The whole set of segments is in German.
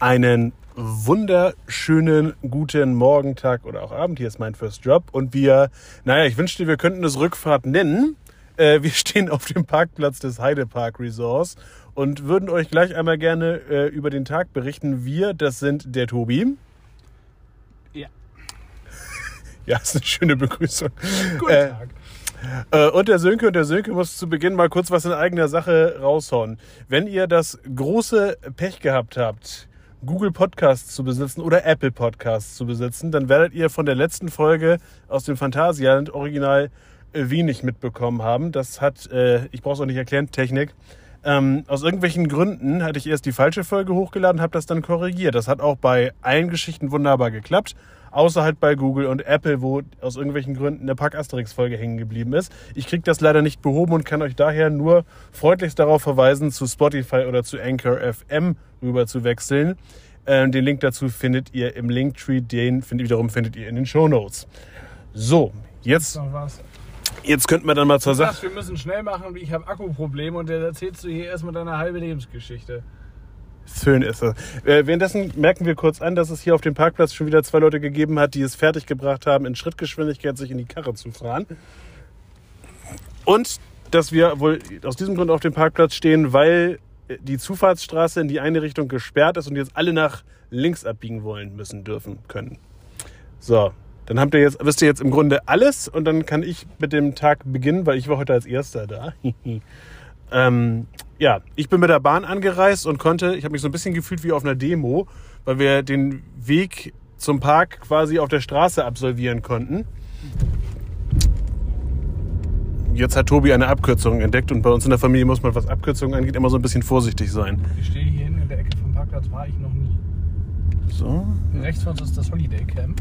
Einen wunderschönen guten Morgen, Tag oder auch Abend. Hier ist mein First Job. Und wir, naja, ich wünschte, wir könnten es Rückfahrt nennen. Äh, wir stehen auf dem Parkplatz des Heidepark Resorts und würden euch gleich einmal gerne äh, über den Tag berichten. Wir, das sind der Tobi. Ja. Ja, ist eine schöne Begrüßung. Guten Äh, Tag. Äh, und der Sönke und der Sönke muss zu Beginn mal kurz was in eigener Sache raushauen. Wenn ihr das große Pech gehabt habt, Google Podcasts zu besitzen oder Apple Podcasts zu besitzen, dann werdet ihr von der letzten Folge aus dem Phantasialand original äh, wenig mitbekommen haben. Das hat, äh, ich brauche es auch nicht erklären, Technik. Ähm, aus irgendwelchen Gründen hatte ich erst die falsche Folge hochgeladen, habe das dann korrigiert. Das hat auch bei allen Geschichten wunderbar geklappt. Außer halt bei Google und Apple, wo aus irgendwelchen Gründen eine Pack Asterix-Folge hängen geblieben ist. Ich kriege das leider nicht behoben und kann euch daher nur freundlichst darauf verweisen, zu Spotify oder zu Anchor FM rüber zu wechseln. Ähm, den Link dazu findet ihr im Linktree, den find, wiederum findet ihr in den Show Notes. So, jetzt, jetzt könnten wir dann mal zur Sache. Wir müssen schnell machen, ich habe Akkuprobleme und dann erzählst du hier erstmal deine halbe Lebensgeschichte. Schön ist es. Äh, währenddessen merken wir kurz an, dass es hier auf dem Parkplatz schon wieder zwei Leute gegeben hat, die es fertiggebracht haben, in Schrittgeschwindigkeit sich in die Karre zu fahren. Und dass wir wohl aus diesem Grund auf dem Parkplatz stehen, weil die Zufahrtsstraße in die eine Richtung gesperrt ist und jetzt alle nach links abbiegen wollen, müssen, dürfen, können. So, dann habt ihr jetzt, wisst ihr jetzt im Grunde alles und dann kann ich mit dem Tag beginnen, weil ich war heute als Erster da. ähm, ja, ich bin mit der Bahn angereist und konnte, ich habe mich so ein bisschen gefühlt wie auf einer Demo, weil wir den Weg zum Park quasi auf der Straße absolvieren konnten. Jetzt hat Tobi eine Abkürzung entdeckt und bei uns in der Familie muss man, was Abkürzungen angeht, immer so ein bisschen vorsichtig sein. Ich stehe hier hinten in der Ecke vom Parkplatz, war ich noch nie. So, Rechts von uns ist das Holiday Camp.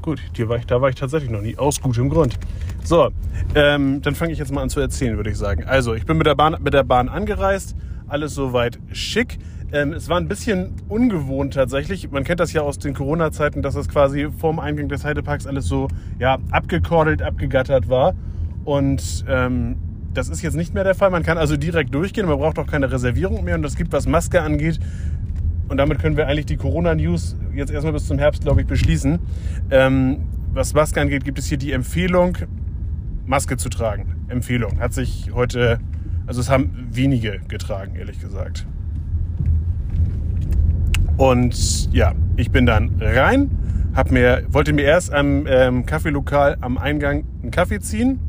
gut, hier war ich, da war ich tatsächlich noch nie, aus gutem Grund. So, ähm, dann fange ich jetzt mal an zu erzählen, würde ich sagen. Also, ich bin mit der Bahn, mit der Bahn angereist, alles soweit schick. Ähm, es war ein bisschen ungewohnt tatsächlich. Man kennt das ja aus den Corona-Zeiten, dass es quasi vorm Eingang des Heideparks alles so ja, abgekordelt, abgegattert war. Und ähm, das ist jetzt nicht mehr der Fall. Man kann also direkt durchgehen, man braucht auch keine Reservierung mehr. Und es gibt, was Maske angeht, und damit können wir eigentlich die Corona-News jetzt erstmal bis zum Herbst, glaube ich, beschließen. Ähm, was Maske angeht, gibt es hier die Empfehlung, Maske zu tragen. Empfehlung. Hat sich heute, also es haben wenige getragen, ehrlich gesagt. Und ja, ich bin dann rein, hab mir, wollte mir erst am ähm, Kaffeelokal am Eingang einen Kaffee ziehen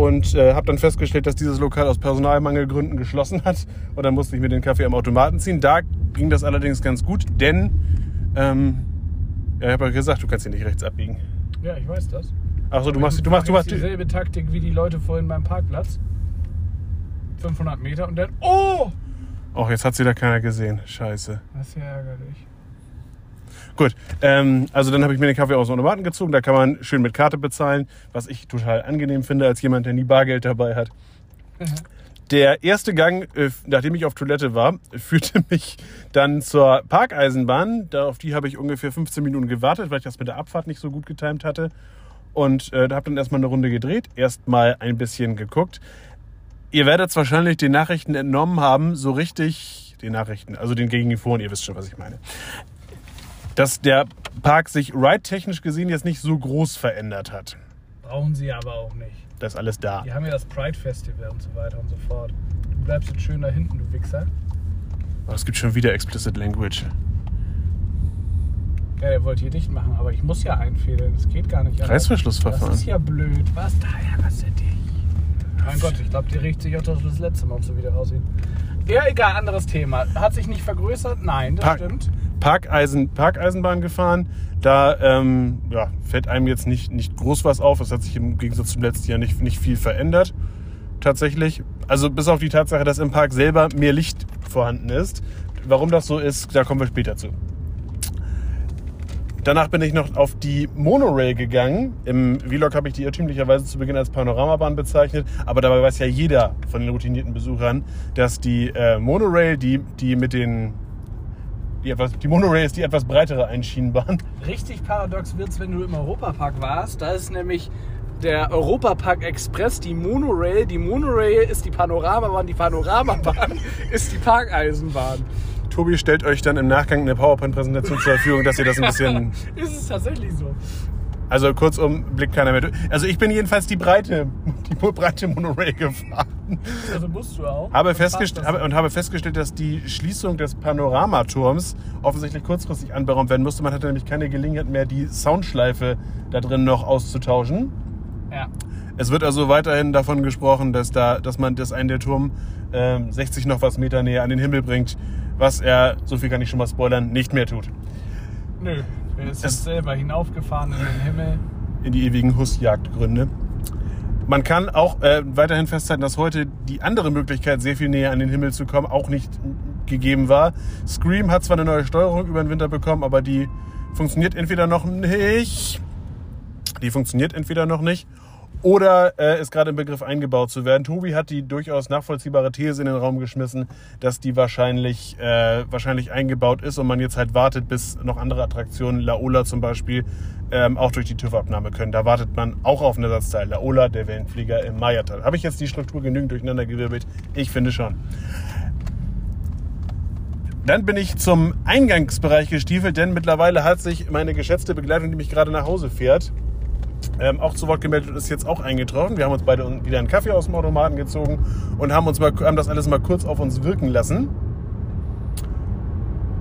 und äh, habe dann festgestellt, dass dieses Lokal aus Personalmangelgründen geschlossen hat. Und dann musste ich mir den Kaffee am Automaten ziehen. Da ging das allerdings ganz gut, denn ähm, ja, ich habe ja gesagt, du kannst hier nicht rechts abbiegen. Ja, ich weiß das. Achso, du machst, du machst, du machst. dieselbe Taktik wie die Leute vorhin beim Parkplatz. 500 Meter und dann, oh! Oh, jetzt hat sie da keiner gesehen. Scheiße. Das ist ja ärgerlich. Gut, ähm, also dann habe ich mir den Kaffee aus dem Automaten gezogen. Da kann man schön mit Karte bezahlen, was ich total angenehm finde als jemand, der nie Bargeld dabei hat. Der erste Gang, äh, nachdem ich auf Toilette war, führte mich dann zur Parkeisenbahn. Da, auf die habe ich ungefähr 15 Minuten gewartet, weil ich das mit der Abfahrt nicht so gut getimt hatte. Und äh, da habe dann erstmal eine Runde gedreht, erstmal ein bisschen geguckt. Ihr werdet wahrscheinlich den Nachrichten entnommen haben, so richtig, den Nachrichten, also den gegen die Foren, ihr wisst schon, was ich meine. Dass der Park sich ride-technisch gesehen jetzt nicht so groß verändert hat. Brauchen sie aber auch nicht. Das ist alles da. Die haben ja das Pride Festival und so weiter und so fort. Du bleibst jetzt schön da hinten, du Wichser. Aber es gibt schon wieder Explicit Language. Ja, der wollte hier dicht machen, aber ich muss ja einfädeln. Das geht gar nicht. anders. Reißverschlussverfahren. Das ist ja blöd. Was? Daher, was denn dich? Mein Gott, ich glaube, der riecht sich auch das letzte Mal, ob so wieder aussieht. Ja, egal, anderes Thema. Hat sich nicht vergrößert? Nein, das Park- stimmt. Parkeisen, Parkeisenbahn gefahren. Da ähm, ja, fällt einem jetzt nicht, nicht groß was auf. Es hat sich im Gegensatz zum letzten Jahr nicht, nicht viel verändert. Tatsächlich. Also bis auf die Tatsache, dass im Park selber mehr Licht vorhanden ist. Warum das so ist, da kommen wir später zu. Danach bin ich noch auf die Monorail gegangen. Im Vlog habe ich die irrtümlicherweise zu Beginn als Panoramabahn bezeichnet, aber dabei weiß ja jeder von den routinierten Besuchern, dass die äh, Monorail, die, die mit den die, etwas, die Monorail ist die etwas breitere Einschienenbahn. Richtig paradox wird's, wenn du im Europapark warst. Da ist nämlich der Europapark Express, die Monorail. Die Monorail ist die Panoramabahn, die Panoramabahn ist die Parkeisenbahn. Tobi stellt euch dann im Nachgang eine PowerPoint-Präsentation zur Verfügung, dass ihr das ein bisschen. ist es tatsächlich so? Also kurzum, blickt keiner mehr durch. Also ich bin jedenfalls die breite, die breite Monorail gefahren. Also musst du auch. Habe Und festgest passt das? habe, und habe festgestellt, dass die Schließung des Panoramaturms offensichtlich kurzfristig anberaumt werden musste. Man hatte nämlich keine Gelegenheit mehr, die Soundschleife da drin noch auszutauschen. Ja. Es wird also weiterhin davon gesprochen, dass, da, dass man das einen der Turm ähm, 60 noch was Meter näher an den Himmel bringt, was er, so viel kann ich schon mal spoilern, nicht mehr tut. Nö. Er ist Es- jetzt selber hinaufgefahren in den Himmel. in die ewigen Hussjagdgründe. Man kann auch äh, weiterhin festhalten, dass heute die andere Möglichkeit, sehr viel näher an den Himmel zu kommen, auch nicht gegeben war. Scream hat zwar eine neue Steuerung über den Winter bekommen, aber die funktioniert entweder noch nicht. Die funktioniert entweder noch nicht oder äh, ist gerade im Begriff eingebaut zu werden. Tobi hat die durchaus nachvollziehbare These in den Raum geschmissen, dass die wahrscheinlich, äh, wahrscheinlich eingebaut ist und man jetzt halt wartet, bis noch andere Attraktionen, Laola zum Beispiel, ähm, auch durch die TÜV-Abnahme können. Da wartet man auch auf einen Ersatzteil. Laola, der Wellenflieger im Mayatal. Habe ich jetzt die Struktur genügend durcheinander gewirbelt? Ich finde schon. Dann bin ich zum Eingangsbereich gestiefelt, denn mittlerweile hat sich meine geschätzte Begleitung, die mich gerade nach Hause fährt, ähm, auch zu Wort gemeldet und ist jetzt auch eingetroffen. Wir haben uns beide wieder einen Kaffee aus dem Automaten gezogen und haben, uns mal, haben das alles mal kurz auf uns wirken lassen.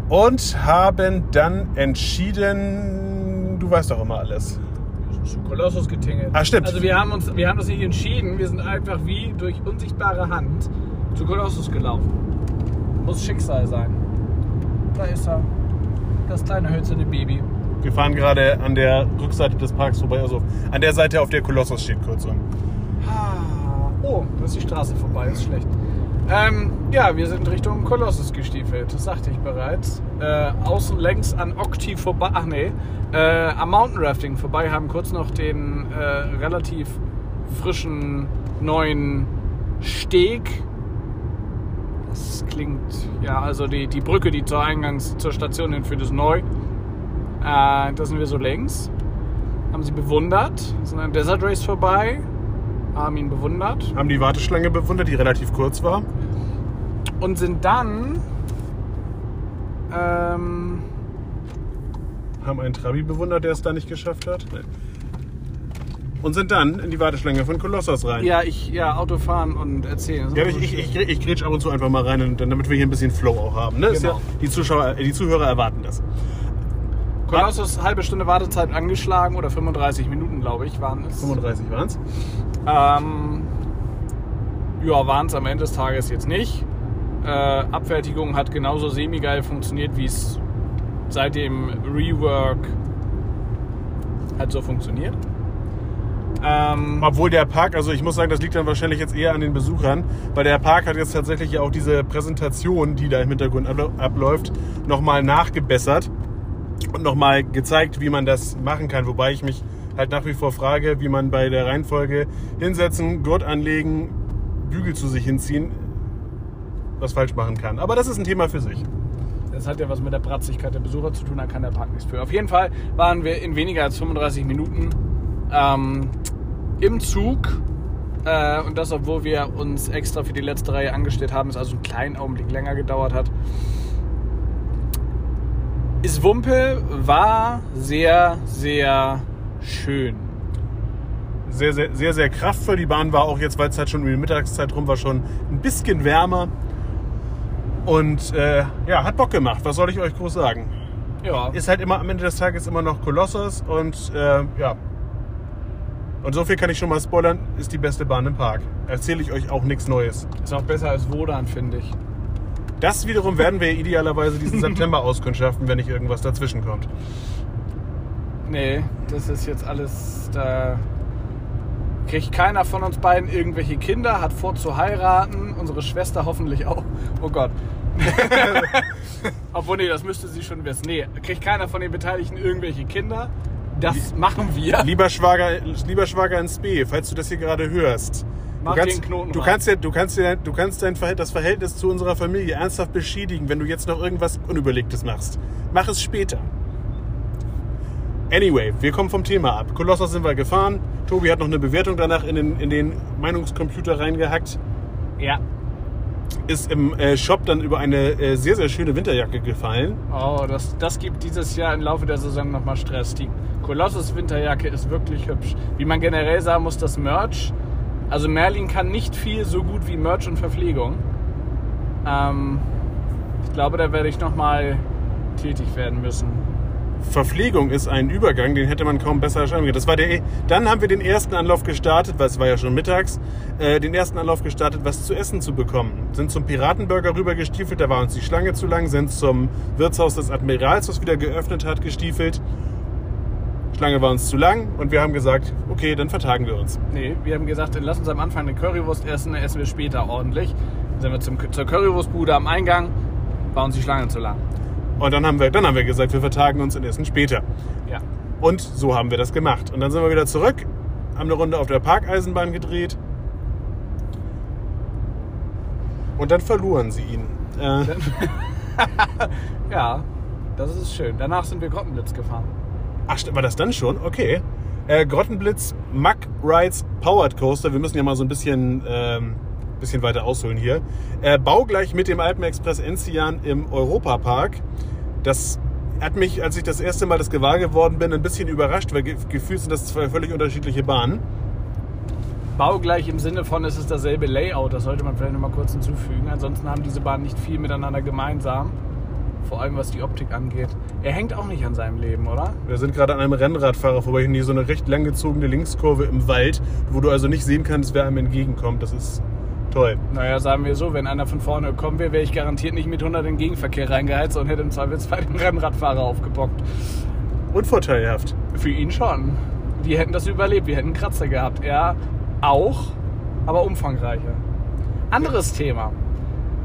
Und haben dann entschieden, du weißt doch immer alles. Kolossus getingelt. Ah, stimmt. Also wir haben uns, wir haben uns nicht entschieden, wir sind einfach wie durch unsichtbare Hand zu Kolossus gelaufen. Muss Schicksal sein. Da ist er. Das kleine hölzerne Baby. Wir fahren gerade an der Rückseite des Parks vorbei, also an der Seite, auf der Kolossus steht, kurzum. Ah, Oh, da ist die Straße vorbei, ist schlecht. Ähm, ja, wir sind Richtung Kolossus gestiefelt, das sagte ich bereits. Äh, außen längs an Octi vorbei, ach nee, äh, am Mountain Rafting vorbei, haben kurz noch den äh, relativ frischen neuen Steg. Das klingt, ja, also die, die Brücke, die zur Eingangs zur Station hinführt, ist neu. Äh, da sind wir so längs. Haben sie bewundert, sind an Desert Race vorbei, haben ihn bewundert Haben die Warteschlange bewundert, die relativ kurz war. und sind dann ähm, Haben einen Trabi bewundert, der es da nicht geschafft hat. Und sind dann in die Warteschlange von Kolossos rein. ja ich ja Autofahren und erzählen. Ja, ich, ich, ich, ich grätsch ab und zu einfach mal rein, damit wir hier ein bisschen Flow auch haben. Ne? Genau. ja, die, Zuschauer, die Zuhörer erwarten das. Kolossus halbe Stunde Wartezeit angeschlagen oder 35 Minuten glaube ich waren es. 35 waren es. Ähm, ja, waren es am Ende des Tages jetzt nicht. Äh, Abfertigung hat genauso semi-geil funktioniert, wie es seit dem Rework halt so funktioniert. Ähm, Obwohl der Park, also ich muss sagen, das liegt dann wahrscheinlich jetzt eher an den Besuchern, weil der Park hat jetzt tatsächlich ja auch diese Präsentation, die da im Hintergrund abläuft, nochmal nachgebessert und nochmal gezeigt, wie man das machen kann. Wobei ich mich halt nach wie vor frage, wie man bei der Reihenfolge hinsetzen, Gurt anlegen, Bügel zu sich hinziehen, was falsch machen kann. Aber das ist ein Thema für sich. Das hat ja was mit der Bratzigkeit der Besucher zu tun, da kann der Park nichts für. Auf jeden Fall waren wir in weniger als 35 Minuten ähm, im Zug. Äh, und das, obwohl wir uns extra für die letzte Reihe angestellt haben, es also einen kleinen Augenblick länger gedauert hat. Ist Wumpe war sehr, sehr schön. Sehr, sehr, sehr, sehr kraftvoll. Die Bahn war auch jetzt, weil es halt schon um die Mittagszeit rum war, schon ein bisschen wärmer. Und äh, ja, hat Bock gemacht. Was soll ich euch groß sagen? Ja, Ist halt immer am Ende des Tages immer noch Kolossus und äh, ja. Und so viel kann ich schon mal spoilern, ist die beste Bahn im Park. Erzähle ich euch auch nichts Neues. ist auch besser als Wodan, finde ich. Das wiederum werden wir idealerweise diesen September auskundschaften, wenn nicht irgendwas dazwischen kommt. Nee, das ist jetzt alles. Da kriegt keiner von uns beiden irgendwelche Kinder, hat vor zu heiraten. Unsere Schwester hoffentlich auch. Oh Gott. Obwohl, nee, das müsste sie schon wissen. Nee, kriegt keiner von den Beteiligten irgendwelche Kinder. Das machen wir. Lieber Schwager, lieber Schwager ins B, falls du das hier gerade hörst. Mach du kannst, den Knoten du kannst ja, du kannst ja, du kannst dein das Verhältnis zu unserer Familie ernsthaft beschädigen, wenn du jetzt noch irgendwas Unüberlegtes machst. Mach es später. Anyway, wir kommen vom Thema ab. Kolossos sind wir gefahren. Tobi hat noch eine Bewertung danach in den, in den Meinungscomputer reingehackt. Ja. Ist im äh, Shop dann über eine äh, sehr, sehr schöne Winterjacke gefallen. Oh, das, das gibt dieses Jahr im Laufe der Saison nochmal Stress. Die Colossus Winterjacke ist wirklich hübsch. Wie man generell sagen muss, das Merch. Also Merlin kann nicht viel so gut wie Merch und Verpflegung. Ähm, ich glaube, da werde ich nochmal tätig werden müssen. Verpflegung ist ein Übergang, den hätte man kaum besser schreiben können. Das war der, dann haben wir den ersten Anlauf gestartet, weil es war ja schon mittags, äh, den ersten Anlauf gestartet, was zu essen zu bekommen. Sind zum Piratenburger rüber gestiefelt, da war uns die Schlange zu lang, sind zum Wirtshaus des Admirals, was wieder geöffnet hat, gestiefelt. Schlange war uns zu lang und wir haben gesagt, okay, dann vertagen wir uns. Nee, wir haben gesagt, dann lass uns am Anfang eine Currywurst essen, dann essen wir später ordentlich. Dann sind wir zum, zur Currywurstbude am Eingang, war uns die Schlange zu lang. Und dann haben wir, dann haben wir gesagt, wir vertagen uns und essen später. Ja. Und so haben wir das gemacht. Und dann sind wir wieder zurück, haben eine Runde auf der Parkeisenbahn gedreht. Und dann verloren sie ihn. Äh, Ja, das ist schön. Danach sind wir Grottenblitz gefahren. Ach, war das dann schon? Okay. Äh, Grottenblitz, Mack Rides Powered Coaster. Wir müssen ja mal so ein bisschen, ähm, bisschen weiter ausholen hier. Äh, baugleich mit dem Alpenexpress Enzian im Europapark. Das hat mich, als ich das erste Mal das gewahr geworden bin, ein bisschen überrascht, weil ge gefühlt sind das zwei völlig unterschiedliche Bahnen. Baugleich im Sinne von, es ist dasselbe Layout, das sollte man vielleicht noch mal kurz hinzufügen. Ansonsten haben diese Bahnen nicht viel miteinander gemeinsam. Vor allem was die Optik angeht. Er hängt auch nicht an seinem Leben, oder? Wir sind gerade an einem Rennradfahrer vorbei, hier so eine recht langgezogene Linkskurve im Wald, wo du also nicht sehen kannst, wer einem entgegenkommt. Das ist toll. Naja, sagen wir so, wenn einer von vorne kommen wäre, wäre ich garantiert nicht mit 100 in den Gegenverkehr reingeheizt und hätte im Zweifelsfall den Rennradfahrer aufgebockt. Unvorteilhaft. Für ihn schon. Wir hätten das überlebt, wir hätten Kratzer gehabt. Er auch, aber umfangreicher. Anderes Thema.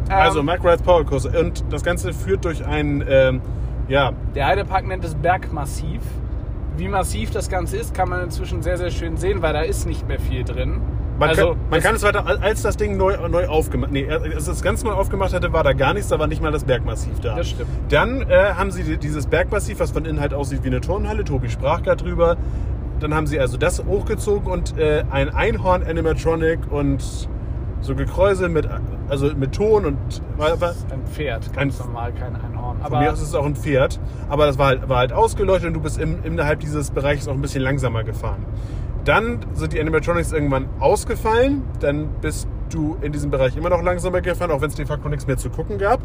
Ähm, Also Mack Rides Power Coaster. Und das Ganze führt durch ein, ähm, ja, Der Heidepark nennt es Bergmassiv. Wie massiv das Ganze ist, kann man inzwischen sehr, sehr schön sehen, weil da ist nicht mehr viel drin. man, also, kann, man es- kann es weiter, als das Ding neu, neu aufgemacht, nee, als es ganz neu aufgemacht hatte, war da gar nichts, da war nicht mal das Bergmassiv da. Das stimmt. Dann äh, haben sie die- dieses Bergmassiv, was von innen halt aussieht wie eine Turnhalle, Tobi sprach gerade drüber. Dann haben sie also das hochgezogen und äh, ein Einhorn-Animatronic und so Gekräusel mit, also mit Ton und war, war, ein Pferd, ganz normal, kein Einhorn. Von Aber mir aus ist es auch ein Pferd, aber das war halt, war halt ausgeleuchtet und du bist im, innerhalb dieses Bereichs auch ein bisschen langsamer gefahren. Dann sind die Animatronics irgendwann ausgefallen, dann bist du in diesem Bereich immer noch langsamer gefahren, auch wenn es de facto nichts mehr zu gucken gab.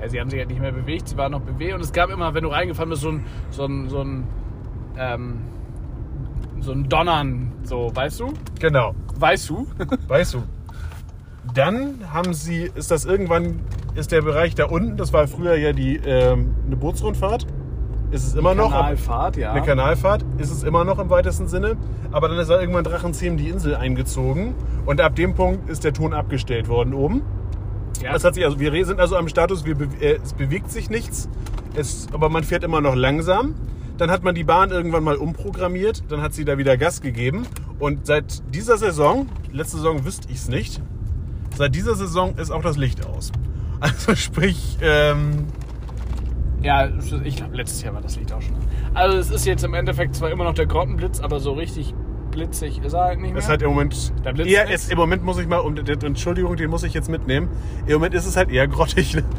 Ja, sie haben sich halt nicht mehr bewegt, sie waren noch bewegt und es gab immer, wenn du reingefahren bist, so ein, so ein, so ein, ähm, so ein Donnern, so, weißt du? Genau, Weißt du? weißt du. Dann haben sie, ist das irgendwann, ist der Bereich da unten, das war früher ja die, ähm, eine Bootsrundfahrt, ist es immer noch. aber- Kanalfahrt, ja. Eine Kanalfahrt ist es immer noch im weitesten Sinne. Aber dann ist da irgendwann Drachenzähmen die Insel eingezogen. Und ab dem Punkt ist der Ton abgestellt worden oben. ja. Das hat sich also, wir sind also am Status, wir, äh, es bewegt sich nichts. Es, aber man fährt immer noch langsam. Dann hat man die Bahn irgendwann mal umprogrammiert. Dann hat sie da wieder Gas gegeben. Und seit dieser Saison, letzte Saison wüsste ich es nicht, seit dieser Saison ist auch das Licht aus. Also sprich, ähm, Ja, ich glaube, letztes Jahr war das Licht auch schon. Also es ist jetzt im Endeffekt zwar immer noch der Grottenblitz, aber so richtig blitzig ist er halt nicht mehr. Es ist halt im Moment Da blitzt eher, es, im Moment muss ich mal, um, der- Entschuldigung, den muss ich jetzt mitnehmen. Im Moment ist es halt eher grottig. Ne?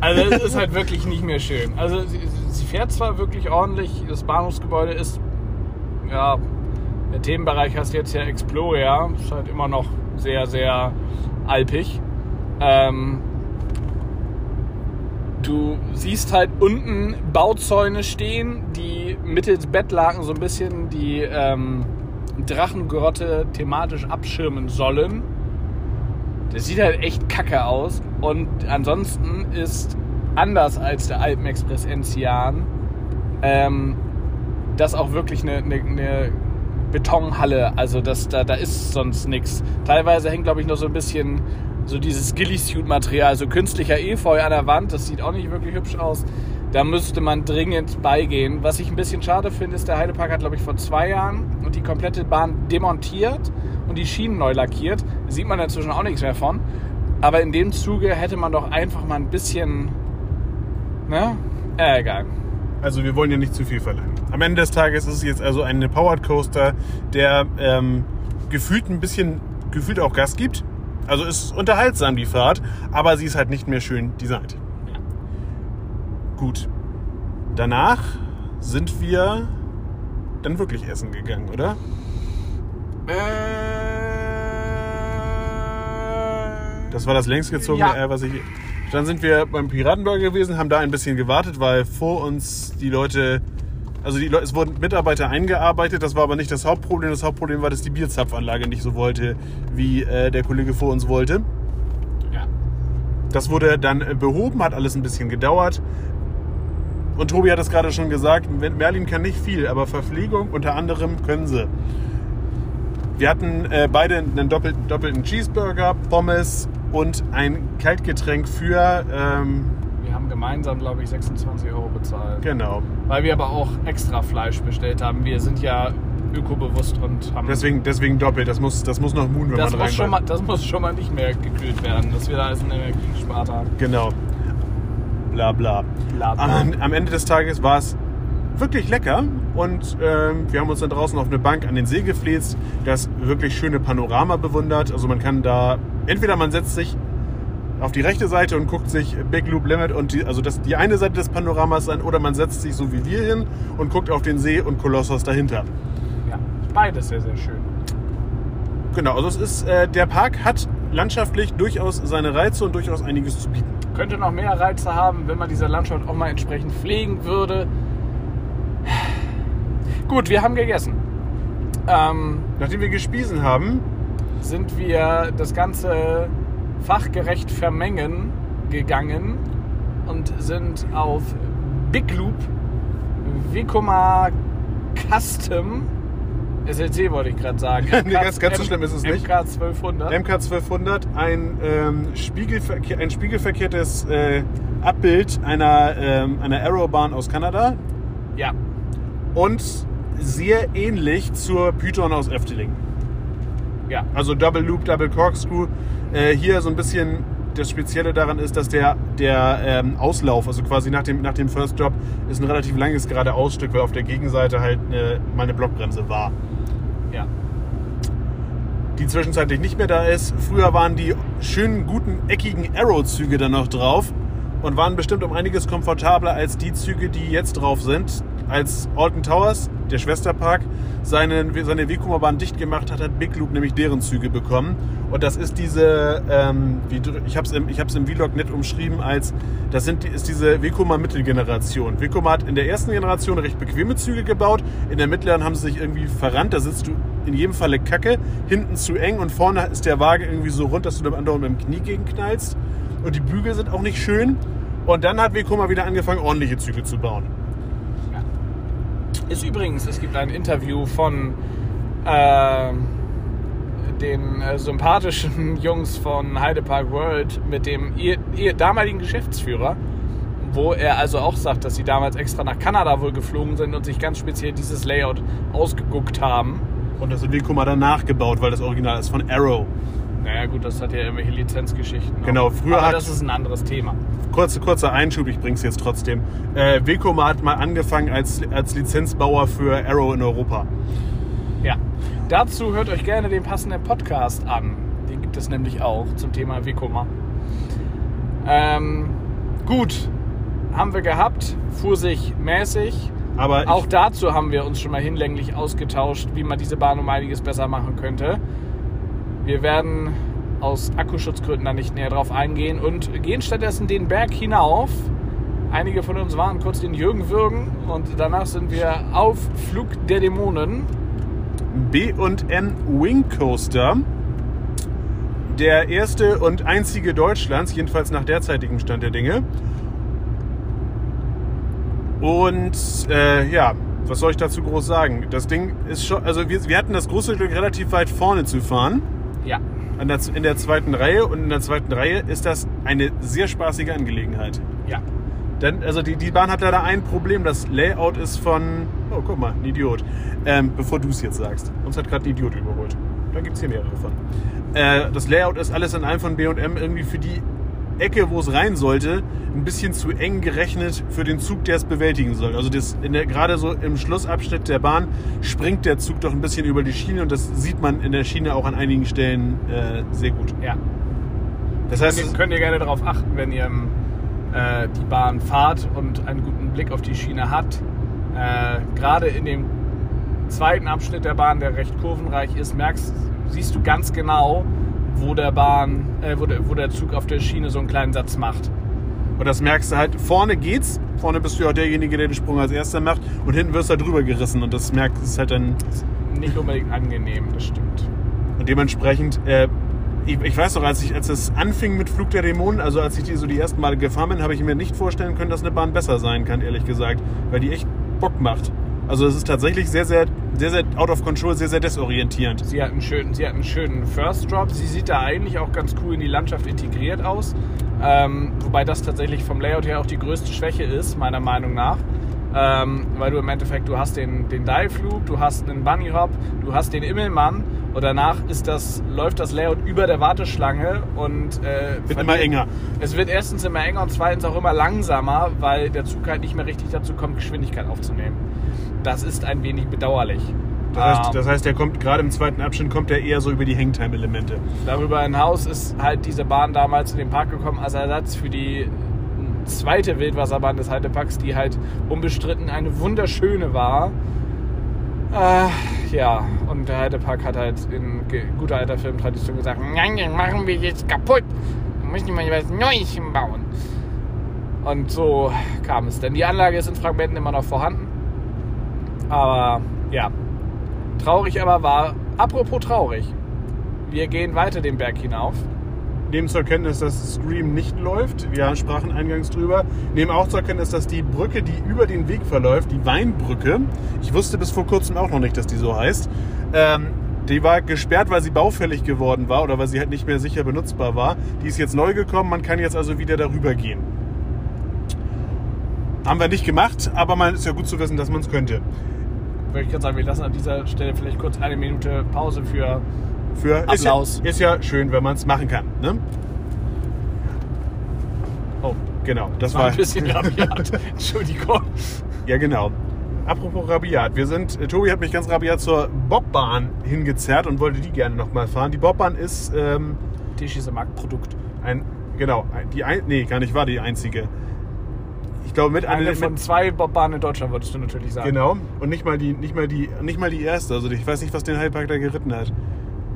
Also es ist halt wirklich nicht mehr schön. Also sie, sie fährt zwar wirklich ordentlich, das Bahnhofsgebäude ist, ja, der Themenbereich heißt jetzt ja Explorer, ist halt immer noch sehr, sehr alpig. Ähm, du siehst halt unten Bauzäune stehen, die mittels Bettlaken so ein bisschen die ähm, Drachengrotte thematisch abschirmen sollen. Das sieht halt echt kacke aus. Und ansonsten ist anders als der Alpenexpress Enzian ähm, das auch wirklich eine, eine, eine Betonhalle. Also das, da, da ist sonst nichts. Teilweise hängt, glaube ich, noch so ein bisschen so dieses Ghillie-Suit-Material, so künstlicher Efeu an der Wand. Das sieht auch nicht wirklich hübsch aus. Da müsste man dringend beigehen. Was ich ein bisschen schade finde, ist, der Heidepark hat, glaube ich, vor zwei Jahren die komplette Bahn demontiert und die Schienen neu lackiert. Sieht man inzwischen auch nichts mehr von. Aber in dem Zuge hätte man doch einfach mal ein bisschen. Ne? Äh, egal. Also wir wollen ja nicht zu viel verlangen. Am Ende des Tages ist es jetzt also ein Powered Coaster, der ähm, gefühlt ein bisschen, gefühlt auch Gas gibt. Also ist unterhaltsam die Fahrt, aber sie ist halt nicht mehr schön designt. Ja. Gut. Danach sind wir dann wirklich essen gegangen, oder? Das war das längst gezogene Ja. R, was ich. Dann sind wir beim Piratenburger gewesen, haben da ein bisschen gewartet, weil vor uns die Leute. Also die Leute, es wurden Mitarbeiter eingearbeitet, das war aber nicht das Hauptproblem. Das Hauptproblem war, dass die Bierzapfanlage nicht so wollte, wie äh, der Kollege vor uns wollte. Ja. Das wurde dann äh, behoben, hat alles ein bisschen gedauert. Und Tobi hat es gerade schon gesagt, Merlin kann nicht viel, aber Verpflegung unter anderem können sie. Wir hatten äh, beide einen doppelten, doppelten Cheeseburger, Pommes und ein Kaltgetränk für, ähm, Wir haben gemeinsam, glaube ich, 26 Euro bezahlt. genau. Weil wir aber auch extra Fleisch bestellt haben. Wir sind ja ökobewusst und haben. Deswegen, deswegen doppelt, das muss, das muss noch Moon, wenn das, man muss schon mal, das muss schon mal nicht mehr gekühlt werden, dass wir da als eine Energie gespart haben. Genau. Bla bla. Bla, bla. Am, am Ende des Tages war es wirklich lecker und ähm, wir haben uns dann draußen auf eine Bank an den See gefläzt, das wirklich schöne Panorama bewundert. Also man kann da, entweder man setzt sich auf die rechte Seite und guckt sich Big Loop Limit und die, also das, die eine Seite des Panoramas an oder man setzt sich so wie wir hin und guckt auf den See und Kolossos dahinter. Ja, beides sehr, sehr schön. Genau, also es ist, äh, der Park hat landschaftlich durchaus seine Reize und durchaus einiges zu bieten. Könnte noch mehr Reize haben, wenn man diese Landschaft auch mal entsprechend pflegen würde. Gut, wir haben gegessen. Ähm, Nachdem wir gespiesen haben, sind wir das Ganze fachgerecht vermengen gegangen und sind auf Big Loop Vekoma Custom SLC wollte ich gerade sagen. Nee, ganz- ganz so schlimm ist es nicht. MK 1200. MK 1200 ein, ähm, spiegelverkehr, ein spiegelverkehrtes äh, Abbild einer, ähm, einer Aerobahn aus Kanada ja, und sehr ähnlich zur Python aus Efteling. Ja, Also Double Loop, Double Corkscrew. Äh, hier so ein bisschen das Spezielle daran ist, dass der, der ähm, Auslauf, also quasi nach dem, nach dem First Drop, ist ein relativ langes geradeausstück, weil auf der Gegenseite halt eine, mal eine Blockbremse war. ja. die zwischenzeitlich nicht mehr da ist. Früher waren die schönen, guten, eckigen Arrow-Züge da noch drauf und waren bestimmt um einiges komfortabler als die Züge, die jetzt drauf sind. Als Alton Towers, der Schwesterpark, seinen, seine Vekoma-Bahn dicht gemacht hat, hat Big Loop nämlich deren Züge bekommen. Und das ist diese, ähm, wie, ich habe es im, im Vlog nett umschrieben als, das sind, ist diese Vekoma Mittelgeneration. Vekoma hat in der ersten Generation recht bequeme Züge gebaut, in der mittleren haben sie sich irgendwie verrannt, da sitzt du in jedem Falle kacke, hinten zu eng und vorne ist der Wagen irgendwie so rund, dass du dem anderen mit dem Knie gegenknallst. Und die Bügel sind auch nicht schön. Und dann hat Vekoma wieder angefangen, ordentliche Züge zu bauen. Ist übrigens, es gibt ein Interview von äh, den äh, sympathischen Jungs von Heidepark World mit dem ihr, ihr damaligen Geschäftsführer, wo er also auch sagt, dass sie damals extra nach Kanada wohl geflogen sind und sich ganz speziell dieses Layout ausgeguckt haben. Und das hat Vekoma dann nachgebaut, weil das Original ist von Arrow. Naja gut, das hat ja irgendwelche Lizenzgeschichten. noch. Genau, früher Aber hat- das ist ein anderes Thema. Kurze, kurzer Einschub, ich bring's jetzt trotzdem. Äh, Vekoma hat mal angefangen als, als Lizenzbauer für Arrow in Europa. Ja, dazu hört euch gerne den passenden Podcast an. Den gibt es nämlich auch zum Thema Vekoma. Ähm, gut, haben wir gehabt, fuhr sich mäßig. Aber Auch dazu haben wir uns schon mal hinlänglich ausgetauscht, wie man diese Bahn um einiges besser machen könnte. Wir werden aus Akkuschutzgründen da nicht näher drauf eingehen und gehen stattdessen den Berg hinauf. Einige von uns waren kurz den Jürgen würgen und danach sind wir auf Flug der Dämonen. B&N Wing Coaster. Der erste und einzige Deutschlands, jedenfalls nach derzeitigem Stand der Dinge. Und äh, ja, was soll ich dazu groß sagen? Das Ding ist schon, also wir, wir hatten das große Glück, relativ weit vorne zu fahren. Ja, An der, in der zweiten Reihe. Und in der zweiten Reihe ist das eine sehr spaßige Angelegenheit. ja. Denn, also die, die Bahn hat leider ein Problem. Das Layout ist von. Oh, guck mal, ein Idiot. Ähm, bevor du es jetzt sagst. Uns hat gerade ein Idiot überholt. Da gibt es hier mehrere von. Äh, das Layout ist alles in einem von BM irgendwie für die Ecke, wo es rein sollte, ein bisschen zu eng gerechnet für den Zug, der es bewältigen soll. Also das der, gerade so im Schlussabschnitt der Bahn springt der Zug doch ein bisschen über die Schiene und das sieht man in der Schiene auch an einigen Stellen äh, sehr gut. Ja. Das Könnt heißt, ihr, könnt ihr gerne darauf achten, wenn ihr äh, die Bahn fahrt und einen guten Blick auf die Schiene habt. Äh, Gerade in dem zweiten Abschnitt der Bahn, der recht kurvenreich ist, merkst, siehst du ganz genau, wo der Bahn, äh, wo, der, wo der Zug auf der Schiene so einen kleinen Satz macht. und das merkst du halt, vorne geht's, vorne bist du ja auch derjenige, der den Sprung als erster macht und hinten wirst du halt drüber gerissen und das merkst ist halt dann Nicht unbedingt angenehm, das stimmt. Und dementsprechend, äh, ich, ich weiß noch, als ich, als es anfing mit Flug der Dämonen, also als ich die so die ersten Male gefahren bin, habe ich mir nicht vorstellen können, dass eine Bahn besser sein kann, ehrlich gesagt, weil die echt Bock macht. Also es ist tatsächlich sehr, sehr, sehr, sehr out of control, sehr, sehr desorientierend. Sie hat einen schönen, sie hat einen schönen First Drop. Sie sieht da eigentlich auch ganz cool in die Landschaft integriert aus. Ähm, wobei das tatsächlich vom Layout her auch die größte Schwäche ist, meiner Meinung nach. Ähm, weil du im Endeffekt, du hast den, den Dive-Loop, du hast einen Bunny Hop, du hast den Immelmann und danach ist das, läuft das Layout über der Warteschlange und äh, Wird immer enger. Es wird erstens immer enger und zweitens auch immer langsamer, weil der Zug halt nicht mehr richtig dazu kommt, Geschwindigkeit aufzunehmen. Das ist ein wenig bedauerlich. Das Ähm, heißt, das heißt, der kommt gerade im zweiten Abschnitt kommt er eher so über die Hangtime-Elemente. Darüber hinaus ist halt diese Bahn damals in den Park gekommen als Ersatz für die zweite Wildwasserbahn des Heideparks, die halt unbestritten eine wunderschöne war. Äh, ja, und der Heidepark hat halt in guter alter Filmtradition gesagt, nein, den machen wir jetzt kaputt. Da müssen wir was Neues bauen. Und so kam es. Denn die Anlage ist in Fragmenten immer noch vorhanden. Aber ja, traurig aber war, apropos traurig, wir gehen weiter den Berg hinauf. Nehmen zur Kenntnis, dass Scream nicht läuft. Wir sprachen eingangs drüber. Nehmen auch zur Kenntnis, dass die Brücke, die über den Weg verläuft, die Weinbrücke, ich wusste bis vor kurzem auch noch nicht, dass die so heißt, ähm, die war gesperrt, weil sie baufällig geworden war oder weil sie halt nicht mehr sicher benutzbar war. Die ist jetzt neu gekommen, man kann jetzt also wieder darüber gehen. Haben wir nicht gemacht, aber man ist ja gut zu wissen, dass man es könnte. Würde ich gerade sagen, wir lassen an dieser Stelle vielleicht kurz eine Minute Pause für. Für ist ja, Applaus. ist ja schön, wenn man es machen kann. Ne? Oh, Genau, das war war ein bisschen rabiat. Entschuldigung. Ja, genau. Apropos rabiat. Wir sind, äh, Tobi hat mich ganz rabiat zur Bobbahn hingezerrt und wollte die gerne nochmal fahren. Die Bobbahn ist ähm, Tisch ist ein Marktprodukt. ein, genau, die ein, nee, gar nicht war die einzige. Ich glaube mit einer Eine von zwei Bobbahnen in Deutschland, würdest du natürlich sagen. Genau. Und nicht mal die, nicht mal die, nicht mal die erste. Also ich weiß nicht, was den Heidepark da geritten hat.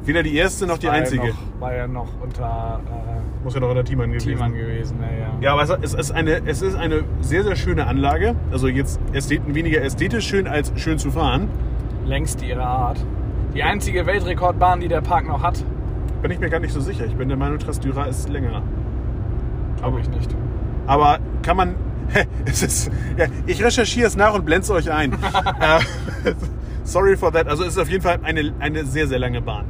Weder die erste noch die War ja einzige. noch, war ja noch unter Muss ja noch in der Teamern äh, gewesen. Teamern gewesen. Ja, ja. Ja, aber es- ist, eine, es ist eine sehr, sehr schöne Anlage. Also jetzt ästhet, weniger ästhetisch schön als schön zu fahren. Längst ihrer Art. Die einzige Weltrekordbahn, die der Park noch hat, Bin ich mir gar nicht so sicher. Ich bin der Meinung, Trasdyra ist länger. glaube ich nicht. Aber kann man. Es ist, ja, ich recherchiere es nach und blende es euch ein. Äh, Sorry for that. Also es ist auf jeden Fall eine, eine sehr, sehr lange Bahn.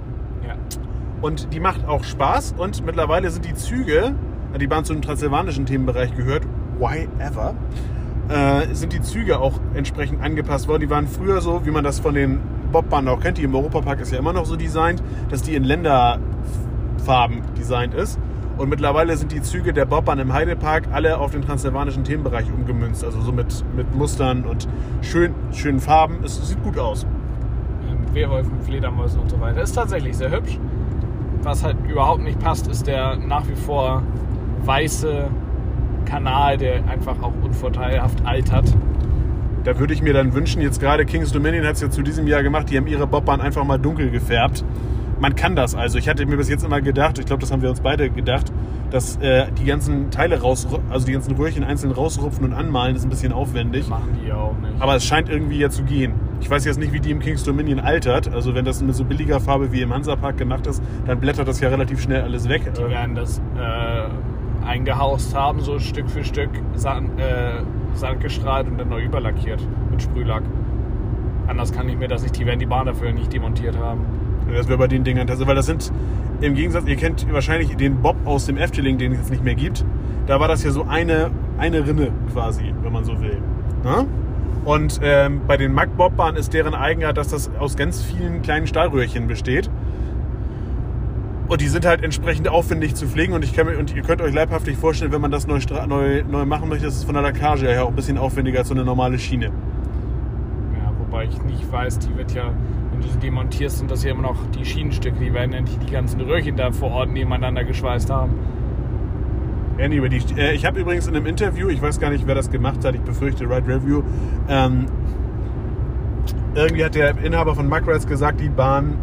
Und die macht auch Spaß. Und mittlerweile sind die Züge, die Bahn zu dem transsilvanischen Themenbereich gehört, why ever, äh, sind die Züge auch entsprechend angepasst worden. Die waren früher so, wie man das von den Bobbahnen auch kennt. Die im Europapark ist ja immer noch so designt, dass die in Länderfarben designt ist. Und mittlerweile sind die Züge der Bobbahn im Heidepark alle auf den transsilvanischen Themenbereich umgemünzt. Also so mit, mit Mustern und schön, schönen Farben. Es sieht gut aus. Ähm, Wehrwolfen, Fledermäusen und so weiter. Ist tatsächlich sehr hübsch. Was halt überhaupt nicht passt, ist der nach wie vor weiße Kanal, der einfach auch unvorteilhaft altert. Da würde ich mir dann wünschen, jetzt gerade Kings Dominion hat es ja zu diesem Jahr gemacht, die haben ihre Bobbahn einfach mal dunkel gefärbt. Man kann das also. Ich hatte mir bis jetzt immer gedacht, ich glaube, das haben wir uns beide gedacht, dass äh, die ganzen Teile raus, also die ganzen Röhrchen einzeln rausrupfen und anmalen, ist ein bisschen aufwendig. Machen die ja auch nicht. Aber es scheint irgendwie ja zu gehen. Ich weiß jetzt nicht, wie die im Kings Dominion altert. Also wenn das mit so billiger Farbe wie im Hansapark gemacht ist, dann blättert das ja relativ schnell alles weg. die werden das äh, eingehaust haben, so Stück für Stück Sand, äh, Sand gestrahlt und dann neu überlackiert mit Sprühlack. Anders kann ich mir das nicht. Die werden die Bahn dafür nicht demontiert haben. Das wäre bei den Dingern tatsächlich, weil das sind im Gegensatz, ihr kennt wahrscheinlich den Bob aus dem Efteling, den es jetzt nicht mehr gibt. Da war das ja so eine, eine Rinne quasi, wenn man so will. Ne? Und ähm, bei den Mack-Bobbahnen ist deren Eigenart, dass das aus ganz vielen kleinen Stahlröhrchen besteht. Und die sind halt entsprechend aufwendig zu pflegen und, ich kann und ihr könnt euch leibhaftig vorstellen, wenn man das neu, neu, neu machen möchte, ist es von der Lackage her auch ein bisschen aufwendiger als so eine normale Schiene. Ja, wobei ich nicht weiß, die wird ja, wenn du sie demontierst, sind das ja immer noch die Schienenstücke, die werden ja nicht die ganzen Röhrchen da vor Ort nebeneinander geschweißt haben. Anyway, die, äh, ich habe übrigens in einem Interview, ich weiß gar nicht, wer das gemacht hat, ich befürchte Ride Review, ähm, irgendwie hat der Inhaber von Muckrides gesagt, die Bahn,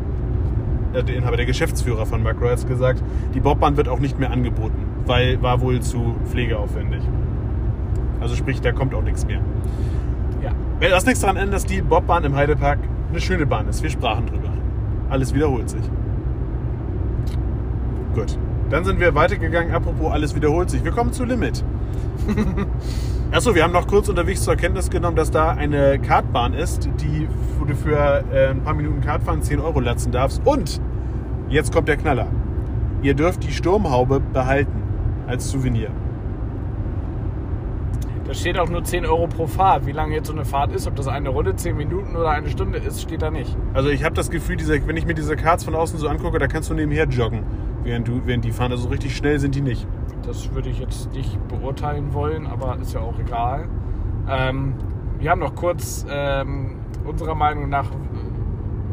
äh, der Inhaber, der Geschäftsführer von Muckrides gesagt, die Bobbahn wird auch nicht mehr angeboten, weil war wohl zu pflegeaufwendig. Also sprich, da kommt auch nichts mehr. Ja. Das nichts daran ändert, dass die Bobbahn im Heidepark eine schöne Bahn ist. Wir sprachen drüber. Alles wiederholt sich. Gut. Dann sind wir weitergegangen. Apropos, alles wiederholt sich. Wir kommen zu Limit. Achso, wir haben noch kurz unterwegs zur Kenntnis genommen, dass da eine Kartbahn ist, die, wo du für äh, ein paar Minuten Kartfahren 10 Euro latzen darfst. Und jetzt kommt der Knaller. Ihr dürft die Sturmhaube behalten als Souvenir. Da steht auch nur 10 Euro pro Fahrt. Wie lange jetzt so eine Fahrt ist, ob das eine Runde, 10 Minuten oder eine Stunde ist, steht da nicht. Also ich habe das Gefühl, diese, wenn ich mir diese Karts von außen so angucke, da kannst du nebenher joggen, während, du, während die fahren. Also so richtig schnell sind die nicht. Das würde ich jetzt nicht beurteilen wollen, aber ist ja auch egal. Ähm, wir haben noch kurz, ähm, unserer Meinung nach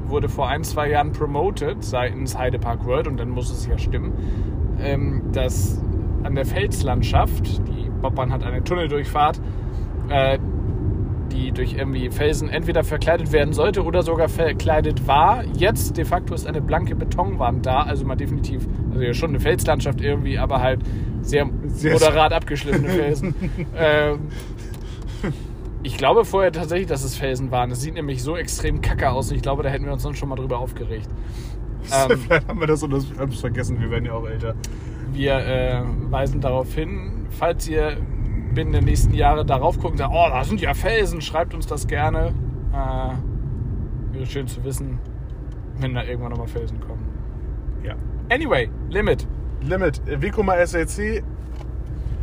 wurde vor ein, zwei Jahren promoted seitens Heidepark World und dann muss es ja stimmen, ähm, dass an der Felslandschaft, die Bobbahn hat eine Tunneldurchfahrt, äh, die durch irgendwie Felsen entweder verkleidet werden sollte oder sogar verkleidet war. Jetzt de facto ist eine blanke Betonwand da, also mal definitiv, also ja schon eine Felslandschaft irgendwie, aber halt sehr, Sehr- moderat abgeschliffene Felsen. ähm, ich glaube vorher tatsächlich, dass es Felsen waren. Es sieht nämlich so extrem kacke aus. Ich glaube, da hätten wir uns sonst schon mal drüber aufgeregt. Ähm, Vielleicht haben wir das und das vergessen. Wir werden ja auch älter. Wir äh, weisen darauf hin, falls ihr binnen der nächsten Jahre darauf guckt und sagt, oh, da sind ja Felsen, schreibt uns das gerne. Äh, wäre schön zu wissen, wenn da irgendwann nochmal Felsen kommen. Ja. Anyway, Limit. Limit. Vekoma SLC.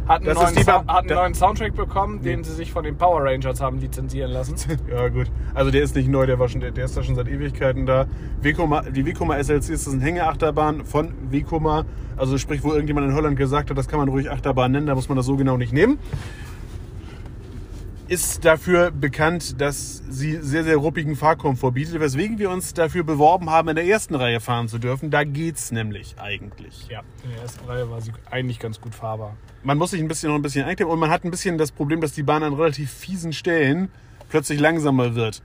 Hat einen, neuen, Ba- hat einen neuen Soundtrack bekommen, den sie sich von den Power Rangers haben lizenzieren lassen. Ja gut. Also der ist nicht neu, der war schon, der, der ist da schon seit Ewigkeiten da. Vekoma, die Vekoma SLC ist eine Hängeachterbahn von Vekoma. Also sprich, wo irgendjemand in Holland gesagt hat, das kann man ruhig Achterbahn nennen, da muss man das so genau nicht nehmen. Ist dafür bekannt, dass sie sehr, sehr ruppigen Fahrkomfort bietet, weswegen wir uns dafür beworben haben, in der ersten Reihe fahren zu dürfen. Da geht's nämlich eigentlich. Ja, in der ersten Reihe war sie eigentlich ganz gut fahrbar. man muss sich ein bisschen noch ein bisschen einklemmen und man hat ein bisschen das Problem, dass die Bahn an relativ fiesen Stellen plötzlich langsamer wird.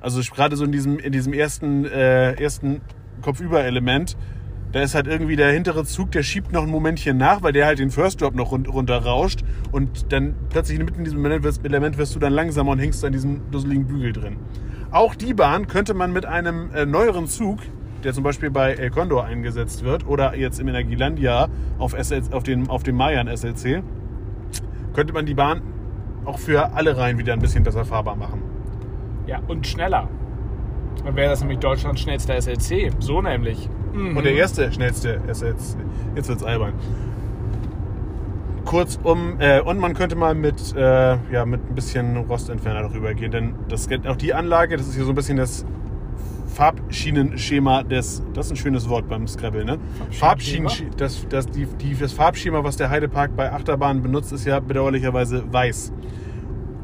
Also gerade so in diesem, in diesem ersten, äh, ersten Kopfüber-Element, da ist halt irgendwie der hintere Zug, der schiebt noch ein Momentchen nach, weil der halt den First Drop noch run runterrauscht und dann plötzlich mitten in diesem Element wirst, du dann langsamer und hängst an diesem dusseligen Bügel drin. Auch die Bahn könnte man mit einem äh, neueren Zug, der zum Beispiel bei El Condor eingesetzt wird oder jetzt im Energielandia auf, SL, auf, den, auf dem Mayan SLC, könnte man die Bahn auch für alle Reihen wieder ein bisschen besser fahrbar machen. Ja, und schneller. Dann wäre das nämlich Deutschlands schnellster SLC. So nämlich. Mhm. Und der erste schnellste SLC, jetzt wird's albern. Kurzum, äh, und man könnte mal mit, äh, ja, mit ein bisschen Rostentferner darüber gehen, denn das auch die Anlage, das ist hier so ein bisschen das Farbschienenschema des, das ist ein schönes Wort beim Scrabble, ne? Farbschienenschema? Farbschienen, das, das, die, die, das Farbschema, was der Heidepark bei Achterbahnen benutzt, ist ja bedauerlicherweise weiß.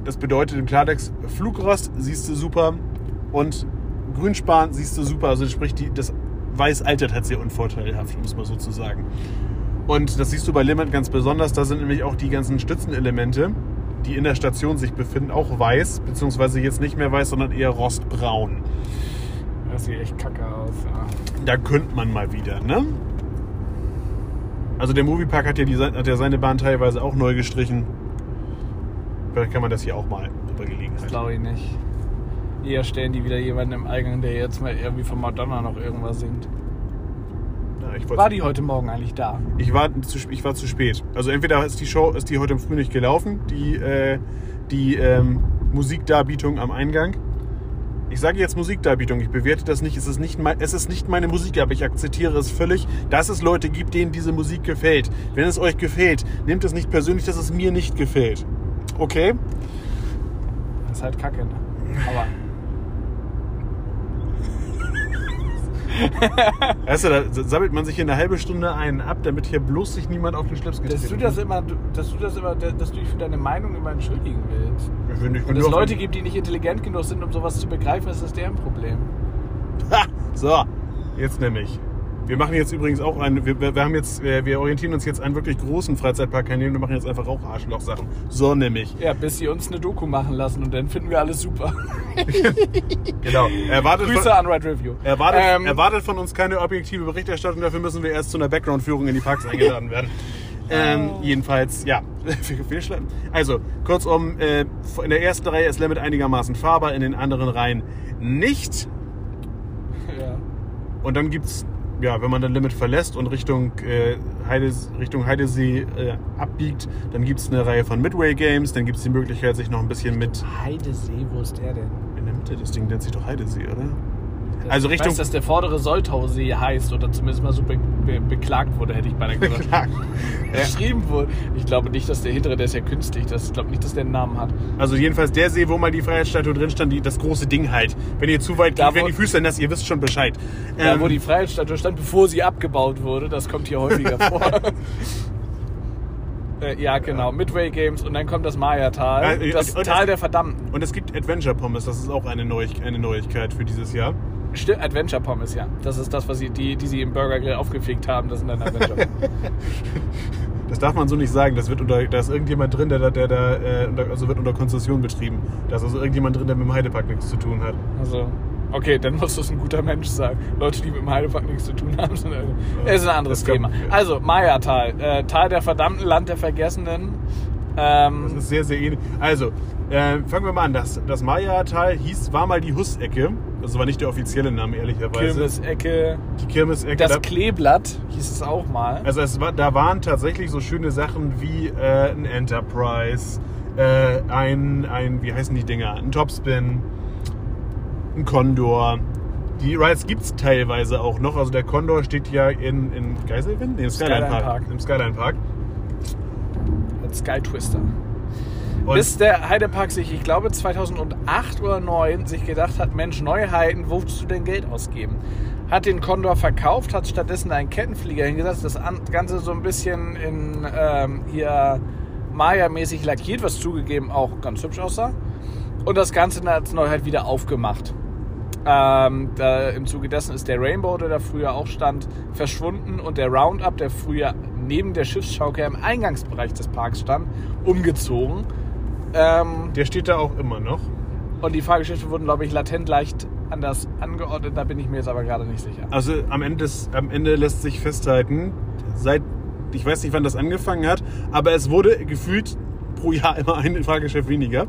Das bedeutet im Klartext, Flugrost siehst du super und Grünspan siehst du super. Also sprich, die, das Weiß altert halt sehr unvorteilhaft, um es mal so zu sagen. Und das siehst du bei Limit ganz besonders. Da sind nämlich auch die ganzen Stützenelemente, die in der Station sich befinden, auch weiß, beziehungsweise jetzt nicht mehr weiß, sondern eher rostbraun. Das sieht echt kacke aus. Ja. Da könnte man mal wieder, ne? Also der Moviepark hat ja, die, hat ja seine Bahn teilweise auch neu gestrichen. Vielleicht kann man das hier auch mal über Das Gelegenheit. glaube ich nicht. Eher stellen die wieder jemanden im Eingang, der jetzt mal irgendwie von Madonna noch irgendwas singt. Ja, ich War die heute Morgen eigentlich da? Ich war zu, ich war zu spät. Also entweder ist die Show, ist die heute früh nicht gelaufen, die, äh, die ähm, Musikdarbietung am Eingang. Ich sage jetzt Musikdarbietung, ich bewerte das nicht. Es ist nicht, mein, es ist nicht meine Musik, aber ich akzeptiere es völlig, dass es Leute gibt, denen diese Musik gefällt. Wenn es euch gefällt, nehmt es nicht persönlich, dass es mir nicht gefällt. Okay? Das ist halt kacke, ne? Aber weißt du, da sammelt man sich hier eine halbe Stunde einen ab, damit hier bloß sich niemand auf den Schlips Dass getreten du das immer, dass du das immer, dass du dich für deine Meinung immer entschuldigen willst. Ich finde, ich Und auf- Leute gibt, die nicht intelligent genug sind, um sowas zu begreifen, ist das deren Problem. Ha! So, jetzt nämlich. Wir machen jetzt übrigens auch einen, wir, wir haben jetzt, wir wir orientieren uns jetzt an wirklich großen Freizeitparkkanälen, wir machen jetzt einfach auch Arschloch-Sachen. So nämlich. Ja, bis sie uns eine Doku machen lassen und dann finden wir alles super. Genau. Erwartet Grüße von, an Ride Review. erwartet, Ähm, erwartet von uns keine objektive Berichterstattung, dafür müssen wir erst zu einer Background-Führung in die Parks eingeladen werden. Ähm, jedenfalls, ja. Viel schlimm. Also, kurzum, äh, in der ersten Reihe ist Limit einigermaßen fahrbar, in den anderen Reihen nicht. ja. Und dann gibt's, ja, wenn man dann Limit verlässt und Richtung, äh, Heides, Richtung Heidesee äh, abbiegt, dann gibt's eine Reihe von Midway Games, dann gibt's die Möglichkeit, sich noch ein bisschen mit Heidesee, wo ist der denn? in der Mitte, das Ding nennt sich doch Heidesee, oder? Also ich Richtung- weiß, dass der vordere Soltausee heißt oder zumindest mal so be be beklagt wurde, hätte ich beinahe gesagt. Klar. Geschrieben wurde. Ich glaube nicht, dass der hintere, der ist ja künstlich. Das, ich glaube nicht, dass der einen Namen hat. Also jedenfalls der See, wo mal die Freiheitsstatue drin stand, die, das große Ding halt. Wenn ihr zu weit Da, geht, wenn die Füße nass, ihr wisst schon Bescheid. Da, Ähm, wo die Freiheitsstatue stand, bevor sie abgebaut wurde. Das kommt hier häufiger vor. Äh, ja, genau. Midway Games und dann kommt das Maya-Tal. Ja, das und- Tal der Verdammten. und es gibt Adventure Pommes, das ist auch eine Neuigkeit für dieses Jahr. Adventure Pommes, ja. Das ist das, was sie, die, die sie im Burger Grill aufgefegt haben. Das sind dann Adventure Pommes. Das darf man so nicht sagen. Das wird unter, da ist irgendjemand drin, der, da- der da, äh, also wird unter Konzession betrieben. Da ist also irgendjemand drin, der mit dem Heidepark nichts zu tun hat. Also, okay, dann muss das ein guter Mensch sein. Leute, die mit dem Heidepark nichts zu tun haben, sind, äh, ist ein anderes Thema. Also, Maya-Tal. Äh, Tal der verdammten, Land der Vergessenen. Ähm, Das ist sehr, sehr ähnlich. Also, äh, fangen wir mal an. Das, das Maya-Tal hieß, war mal die Hussecke. Das war nicht der offizielle Name, ehrlicherweise. Kirmesecke. Die Kirmesecke. Das da- Kleeblatt hieß es auch mal. Also es war, da waren tatsächlich so schöne Sachen wie äh, ein Enterprise, äh, ein, ein, wie heißen die Dinger? Ein Topspin, ein Condor. Die Rides gibt es teilweise auch noch. Also der Condor steht ja in, in Geiselwind? Nee, im Skyline, Skyline Park. Park. Im Skyline Park. Als Sky Twister. Und Bis der Heidepark sich, ich glaube 2008 oder 2009, sich gedacht hat, Mensch, Neuheiten, wozu denn Geld ausgeben? Hat den Condor verkauft, hat stattdessen einen Kettenflieger hingesetzt, das An- Ganze so ein bisschen in ähm, hier Maya-mäßig lackiert, was zugegeben auch ganz hübsch aussah. Und das Ganze als Neuheit wieder aufgemacht. Ähm, da, Im Zuge dessen ist der Rainbow, der da früher auch stand, verschwunden und der Roundup, der früher neben der Schiffsschaukel im Eingangsbereich des Parks stand, umgezogen. Ähm, der steht da auch immer noch. und die Fahrgeschäfte wurden, glaube ich, latent leicht anders angeordnet. Da bin ich mir jetzt aber gerade nicht sicher. Also am Ende, des, am Ende lässt sich festhalten, seit, ich weiß nicht, wann das angefangen hat, aber es wurde gefühlt pro Jahr immer ein Fahrgeschäft weniger.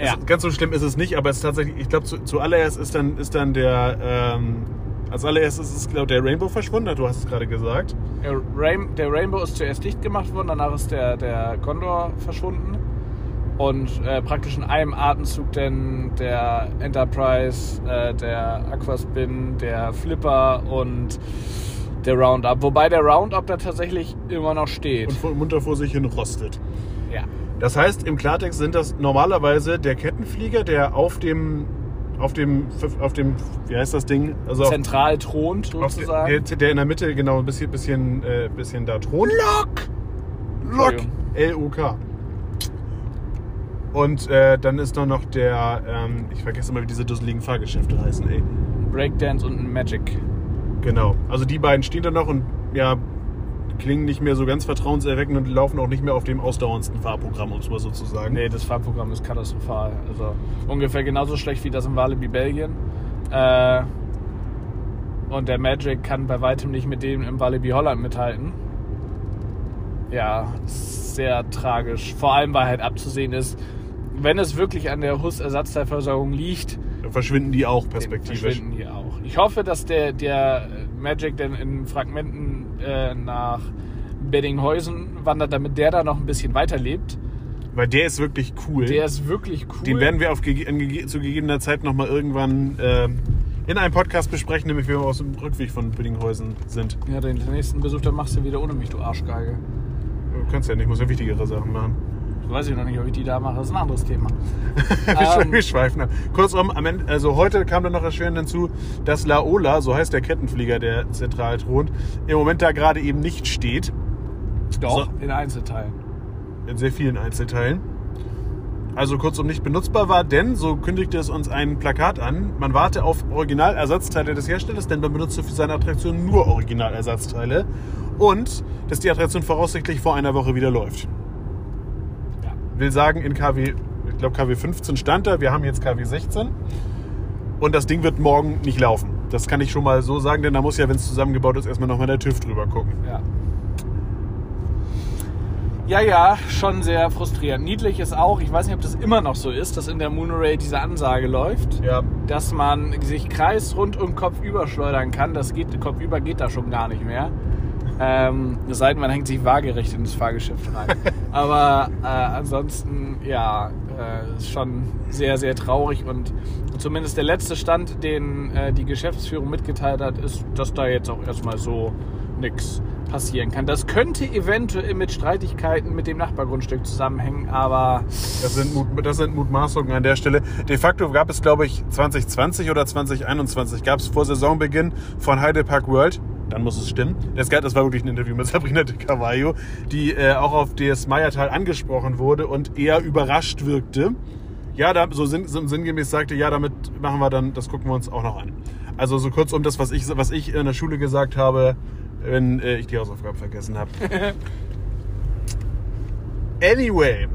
Ja. Es, ganz so schlimm ist es nicht, aber es ist tatsächlich, ich glaube, zu, zuallererst ist dann, ist dann der, ähm, als allererstes ist, glaube der Rainbow verschwunden, du hast es gerade gesagt. Der, Rain, der Rainbow ist zuerst dicht gemacht worden, danach ist der, der Condor verschwunden. Und äh, praktisch in einem Atemzug denn der Enterprise, äh, der Aquaspin, der Flipper und der Roundup. Wobei der Roundup da tatsächlich immer noch steht. Und munter vor sich hin rostet. ja. Das heißt, im Klartext sind das normalerweise der Kettenflieger, der auf dem, auf dem, auf dem, wie heißt das Ding? Also Zentral thront sozusagen. der, der in der Mitte genau ein bisschen, bisschen, äh, bisschen da thront. Lok! Lok! Entschuldigung. Und äh, dann ist noch noch der, ähm, ich vergesse immer, wie diese dusseligen Fahrgeschäfte heißen, ey. Breakdance und ein Magic. Genau. Also die beiden stehen da noch und ja, klingen nicht mehr so ganz vertrauenserweckend und laufen auch nicht mehr auf dem ausdauerndsten Fahrprogramm, um es mal so zu sagen. Nee, das Fahrprogramm ist katastrophal. Also ungefähr genauso schlecht wie das in Walibi Belgien. Äh, und der Magic kann bei weitem nicht mit dem im Walibi Holland mithalten. Ja, sehr tragisch. Vor allem, weil halt abzusehen ist, wenn es wirklich an der HUS-Ersatzteilversorgung liegt, verschwinden die auch perspektivisch. verschwinden die auch. Ich hoffe, dass der, der Magic dann in Fragmenten äh, nach Beddinghausen wandert, damit der da noch ein bisschen weiterlebt. Weil der ist wirklich cool. Der ist wirklich cool. Den werden wir auf in zu gegebener Zeit nochmal irgendwann ähm, in einem Podcast besprechen, nämlich wenn wir aus dem Rückweg von Büdinghausen sind. Ja, den nächsten Besuch, dann machst du wieder ohne mich, du Arschgeige. Du kannst ja nicht, muss ja wichtigere Sachen machen. Weiß ich noch nicht, ob ich die da mache. Das ist ein anderes Thema. wir, Ähm. wir schweifen ab. Kurzum, am Ende, also heute kam dann noch erschwerend hinzu, dass Laola, so heißt der Kettenflieger, der zentral thront, im Moment da gerade eben nicht steht. Doch, So. in Einzelteilen. in sehr vielen Einzelteilen. Also kurzum nicht benutzbar war, denn, so kündigte es uns ein Plakat an, man warte auf Originalersatzteile des Herstellers, denn man benutzt für seine Attraktion nur Originalersatzteile und dass die Attraktion voraussichtlich vor einer Woche wieder läuft. Will sagen, in KW, ich glaube KW 15 stand da, wir haben jetzt KW 16 und das Ding wird morgen nicht laufen. Das kann ich schon mal so sagen, denn da muss ja, wenn es zusammengebaut ist, erstmal nochmal der TÜV drüber gucken. Ja. Ja, ja, schon sehr frustrierend. Niedlich ist auch, ich weiß nicht, ob das immer noch so ist, dass in der Monorail diese Ansage läuft, Ja, dass man sich kreisrund und kopfüber schleudern kann. Das geht, kopfüber geht da schon gar nicht mehr. Ähm, es sei denn, man hängt sich waagerecht in das Fahrgeschäft rein. Aber äh, ansonsten, ja, äh, ist schon sehr, sehr traurig. Und zumindest der letzte Stand, den äh, die Geschäftsführung mitgeteilt hat, ist, dass da jetzt auch erstmal so nichts passieren kann. Das könnte eventuell mit Streitigkeiten mit dem Nachbargrundstück zusammenhängen, aber Das sind, Mut, das sind Mutmaßungen an der Stelle. De facto gab es, glaube ich, 2020 oder 2021 gab es vor Saisonbeginn von Heidepark World, dann muss es stimmen, das, das war wirklich ein Interview mit Sabrina de Carvalho, die äh, auch auf DS Meiertal angesprochen wurde und eher überrascht wirkte. Ja, da, so, sinn, so sinngemäß sagte, ja, damit machen wir dann, das gucken wir uns auch noch an. Also so kurz um das, was ich, was ich in der Schule gesagt habe, wenn äh, ich die Hausaufgaben vergessen habe. Anyway,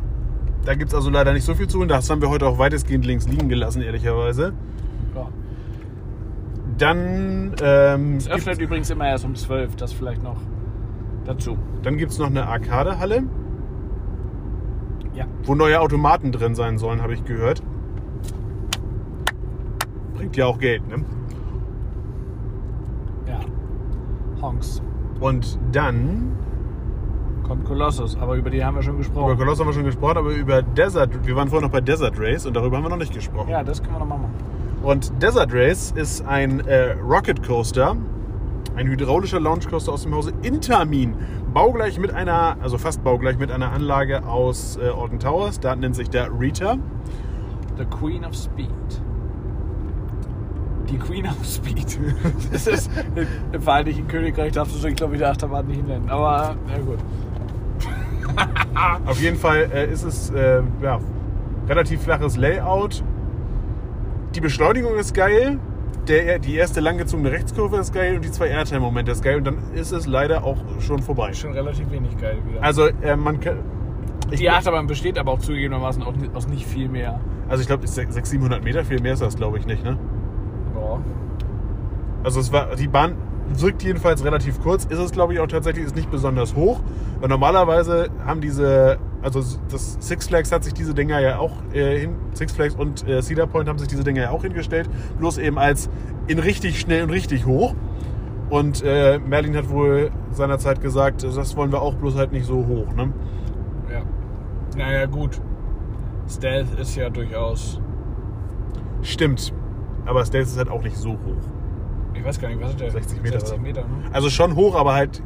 da gibt es also leider nicht so viel zu tun. Das haben wir heute auch weitestgehend links liegen gelassen, ehrlicherweise. Dann, ähm, es öffnet übrigens immer erst um 12, das vielleicht noch dazu. dann gibt's noch eine Arcadehalle, Ja. wo neue Automaten drin sein sollen, habe ich gehört. Bringt ja auch Geld, ne? Ja. Honks. Und dann, Kommt Colossus, aber über die haben wir schon über gesprochen. Coloss haben wir schon gesprochen, aber über Desert, wir waren vorhin noch bei Desert Race und darüber haben wir noch nicht gesprochen. Ja, das können wir nochmal machen. Und Desert Race ist ein äh, Rocket Coaster, ein hydraulischer Launch Coaster aus dem Hause Intamin. Baugleich mit einer, also fast baugleich mit einer Anlage aus äh, Alton Towers. Da nennt sich der Rita. The Queen of Speed. Die Queen of Speed. Das ist im Vereinigten Königreich darfst du so, glaube ich, die Achterbahn nicht nennen. Aber na gut. Auf jeden Fall äh, ist es äh, ja, relativ flaches Layout. Die Beschleunigung ist geil. Der, die erste langgezogene Rechtskurve ist geil und die zwei Airtime-Momente ist geil. Und dann ist es leider auch schon vorbei. Schon relativ wenig geil wieder. Also äh, man kann... Die Achterbahn besteht aber auch zugegebenermaßen auch nicht- aus nicht viel mehr. also ich glaube, 600, 700 Meter, viel mehr ist das glaube ich nicht, ne? Ja. Also es war, die Bahn wirkt jedenfalls relativ kurz. Ist es, glaube ich, auch tatsächlich ist nicht besonders hoch. Weil normalerweise haben diese, also das Six Flags hat sich diese Dinger ja auch äh, hin, Six Flags und äh, Cedar Point haben sich diese Dinger ja auch hingestellt. Bloß eben als in richtig schnell und richtig hoch. Und äh, Merlin hat wohl seinerzeit gesagt, das wollen wir auch bloß halt nicht so hoch. Ne? Ja. Naja, gut. Stealth ist ja durchaus. Stimmt. Aber Stealth ist halt auch nicht so hoch. Ich weiß gar nicht, was ist der? 60 Meter, 60 oder? Meter, ne? Also schon hoch, aber halt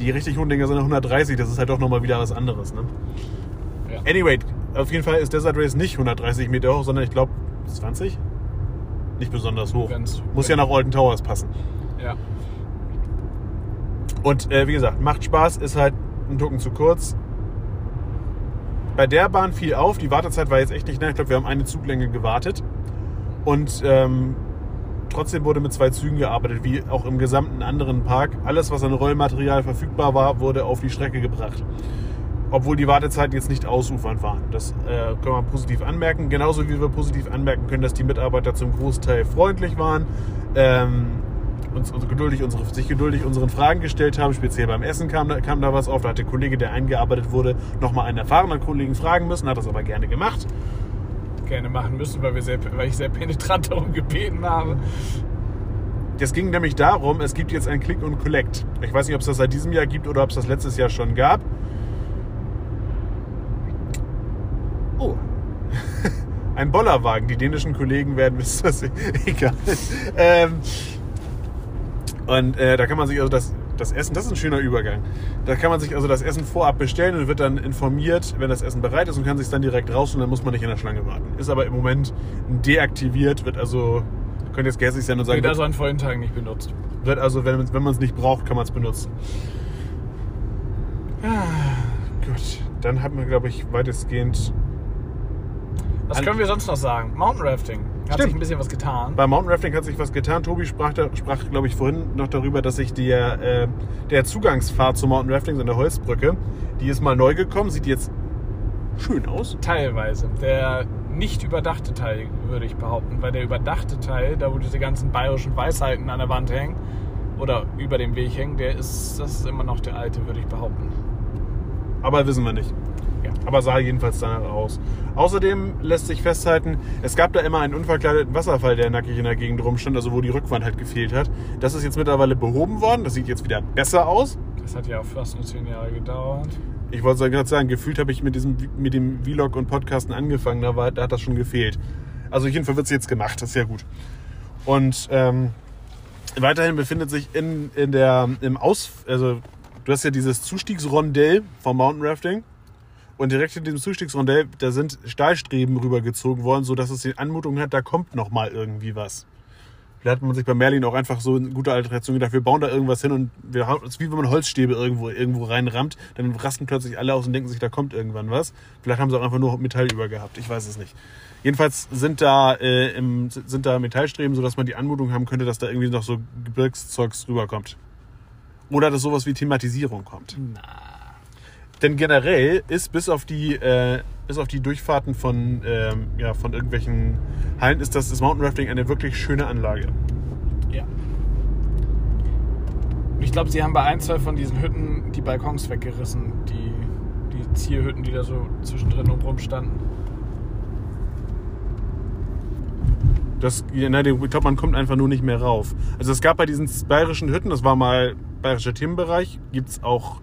die richtig hohen Dinger sind 130. Das ist halt doch nochmal wieder was anderes. Ne? Ja. Anyway, auf jeden Fall ist Desert Race nicht 130 Meter hoch, sondern ich glaube 20? Nicht besonders hoch. Ganz- Muss ja nach Alton Towers passen. Ja. Und äh, wie gesagt, macht Spaß, ist halt ein Tucken zu kurz. Bei der Bahn fiel auf, die Wartezeit war jetzt echt nicht lang. Ich glaube, wir haben eine Zuglänge gewartet. Und ähm, trotzdem wurde mit zwei Zügen gearbeitet, wie auch im gesamten anderen Park. Alles, was an Rollmaterial verfügbar war, wurde auf die Strecke gebracht. Obwohl die Wartezeiten jetzt nicht ausufernd waren. Das äh, können wir positiv anmerken. Genauso wie wir positiv anmerken können, dass die Mitarbeiter zum Großteil freundlich waren. Ähm, uns, uns geduldig unsere, sich geduldig unseren Fragen gestellt haben. Speziell beim Essen kam, kam da was auf. Da hat der Kollege, der eingearbeitet wurde, nochmal einen erfahrenen Kollegen fragen müssen, hat das aber gerne gemacht. Gerne machen müssen, weil, wir sehr, weil ich sehr penetrant darum gebeten habe. Es ging nämlich darum, es gibt jetzt ein Click und Collect. Ich weiß nicht, ob es das seit diesem Jahr gibt oder ob es das letztes Jahr schon gab. Oh. Ein Bollerwagen. Die dänischen Kollegen werden wissen, das egal. Ähm, und äh, da kann man sich also das das Essen, das ist ein schöner Übergang. Da kann man sich also das Essen vorab bestellen und wird dann informiert, wenn das Essen bereit ist und kann sich dann direkt raus und dann muss man nicht in der Schlange warten. Ist aber im Moment deaktiviert, wird also, könnt jetzt gehässig sein und sagen, Wird also an vollen Tagen nicht benutzt. wird also, wenn, wenn man es nicht braucht, kann man es benutzen. Ah, gut, dann haben wir, glaube ich, weitestgehend Was können wir sonst noch sagen? Mountain Rafting. Hat Stimmt. sich ein bisschen was getan. Bei Mountain Rafting hat sich was getan. Tobi sprach, sprach glaube ich, vorhin noch darüber, dass sich der, äh, der Zugangsfahrt zum Mountain Rafting, so eine Holzbrücke, die ist mal neu gekommen, sieht jetzt schön aus. Teilweise. Der nicht überdachte Teil, würde ich behaupten. Weil der überdachte Teil, da wo diese ganzen bayerischen Weisheiten an der Wand hängen oder über dem Weg hängen, der ist, das ist immer noch der alte, würde ich behaupten. Aber wissen wir nicht. Ja. Aber sah jedenfalls danach aus. Außerdem lässt sich festhalten, es gab da immer einen unverkleideten Wasserfall, der nackig in der Gegend rumstand, also wo die Rückwand halt gefehlt hat. Das ist jetzt mittlerweile behoben worden. Das sieht jetzt wieder besser aus. Das hat ja auch fast nur zehn Jahre gedauert. Ich wollte gerade sagen, gefühlt habe ich mit, diesem, mit dem Vlog und Podcasten angefangen, da, war, da hat das schon gefehlt. Also jedenfalls wird es jetzt gemacht, das ist ja gut. Und ähm, weiterhin befindet sich in, in der, im Aus... Also du hast ja dieses Zustiegsrondell vom Mountain Rafting. Und direkt in diesem Zustiegsrondell, da sind Stahlstreben rübergezogen worden, sodass es die Anmutung hat, da kommt noch mal irgendwie was. Vielleicht hat man sich bei Merlin auch einfach so in guter Alteration gedacht, wir bauen da irgendwas hin und wir haben es wie wenn man Holzstäbe irgendwo, irgendwo reinrammt, dann rasten plötzlich alle aus und denken sich, da kommt irgendwann was. Vielleicht haben sie auch einfach nur Metall über gehabt, ich weiß es nicht. Jedenfalls sind da, äh, im, sind da Metallstreben, sodass man die Anmutung haben könnte, dass da irgendwie noch so Gebirgszeugs rüberkommt. Oder dass sowas wie Thematisierung kommt. Na. Denn generell ist bis auf die, äh, bis auf die Durchfahrten von, ähm, ja, von irgendwelchen Hallen, ist das, das Mountain Rafting eine wirklich schöne Anlage. Ja. Und Ich glaube, sie haben bei ein, zwei von diesen Hütten die Balkons weggerissen. Die, die Zierhütten, die da so zwischendrin und rumstanden. Das, nein, ich glaube, man kommt einfach nur nicht mehr rauf. Also es gab bei diesen bayerischen Hütten, das war mal bayerischer Themenbereich, gibt es auch,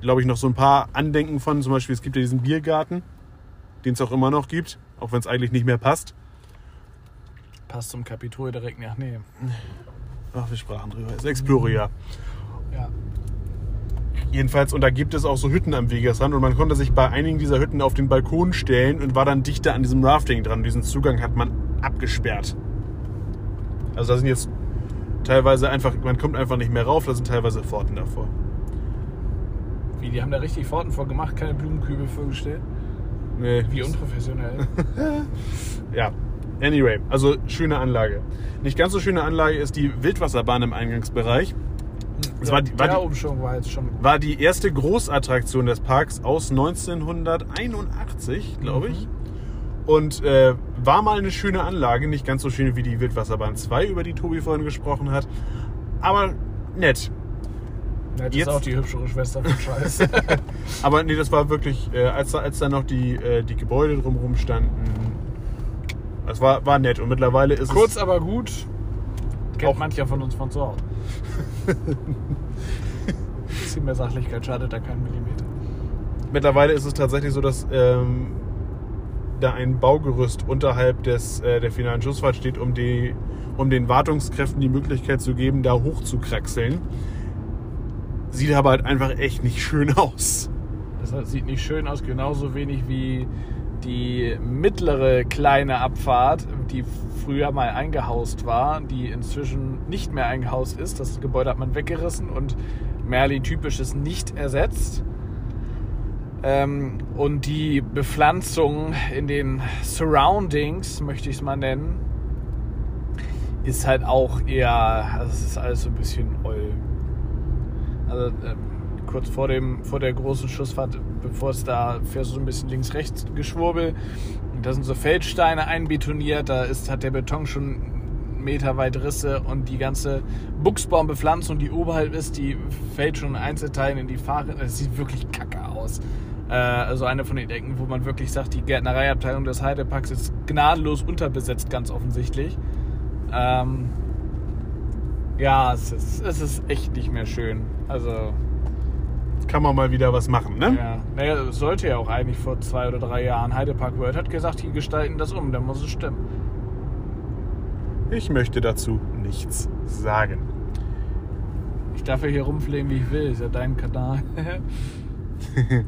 glaube ich, noch so ein paar Andenken von. Zum Beispiel, es gibt ja diesen Biergarten, den es auch immer noch gibt, auch wenn es eigentlich nicht mehr passt. Passt zum Kapitol direkt nach. Nee. Ach, wir sprachen drüber. Es ist Exploria. Ja. Jedenfalls, und da gibt es auch so Hütten am Wegesrand und man konnte sich bei einigen dieser Hütten auf den Balkon stellen und war dann dichter an diesem Rafting dran. Diesen Zugang hat man abgesperrt. Also da sind jetzt teilweise einfach, man kommt einfach nicht mehr rauf, da sind teilweise Pforten davor. Wie, die haben da richtig Pforten vorgemacht, keine Blumenkübel vorgestellt. Nee, Wie unprofessionell. Ja, anyway, also schöne Anlage. Nicht ganz so schöne Anlage ist die Wildwasserbahn im Eingangsbereich. Das war die- war die- war jetzt schon. War die erste Großattraktion des Parks aus 1981, glaube ich. Und äh, war mal eine schöne Anlage, nicht ganz so schön wie die Wildwasserbahn 2, über die Tobi vorhin gesprochen hat. Aber nett. Das Jetzt- ist auch die hübschere Schwester von Scheiß. Aber nee, das war wirklich, äh, als, da- als da noch die, äh, die Gebäude drumherum standen, das war, war nett. Und mittlerweile ist Kurz es... aber gut. Kennt Auch- mancher von uns von zu Hause. Bisschen mehr Sachlichkeit schadet da keinen Millimeter. Mittlerweile ist es tatsächlich so, dass ähm, da ein Baugerüst unterhalb des, äh, der finalen Schussfahrt steht, um, die, um den Wartungskräften die Möglichkeit zu geben, da hoch zu kraxeln. Sieht aber halt einfach echt nicht schön aus. Das sieht nicht schön aus, genauso wenig wie die mittlere kleine Abfahrt, die früher mal eingehaust war, die inzwischen nicht mehr eingehaust ist. Das Gebäude hat man weggerissen und Merlin typisches nicht ersetzt. Ähm, und die Bepflanzung in den Surroundings, möchte ich es mal nennen, ist halt auch eher, also es ist alles so ein bisschen oll. Also ähm, kurz vor, dem, vor der großen Schussfahrt, bevor es da fährst so ein bisschen links-rechts geschwurbel. Da sind so Feldsteine einbetoniert, da ist, hat der Beton schon meterweit Risse und die ganze Buchsbaumbepflanzung, die oberhalb ist, die fällt schon in Einzelteilen in die Fahre. Das sieht wirklich kacke aus. Äh, also eine von den Ecken, wo man wirklich sagt, die Gärtnereiabteilung des Heideparks ist gnadenlos unterbesetzt, ganz offensichtlich. Ähm, ja, es ist, es ist echt nicht mehr schön. Also, Kann man mal wieder was machen, ne? ja. Naja, sollte ja auch eigentlich vor zwei oder drei Jahren. Heidepark World hat gesagt, die gestalten das um, dann muss es stimmen. Ich möchte dazu nichts sagen. Ich darf ja hier rumfliegen, wie ich will. Ist ja dein Kanal.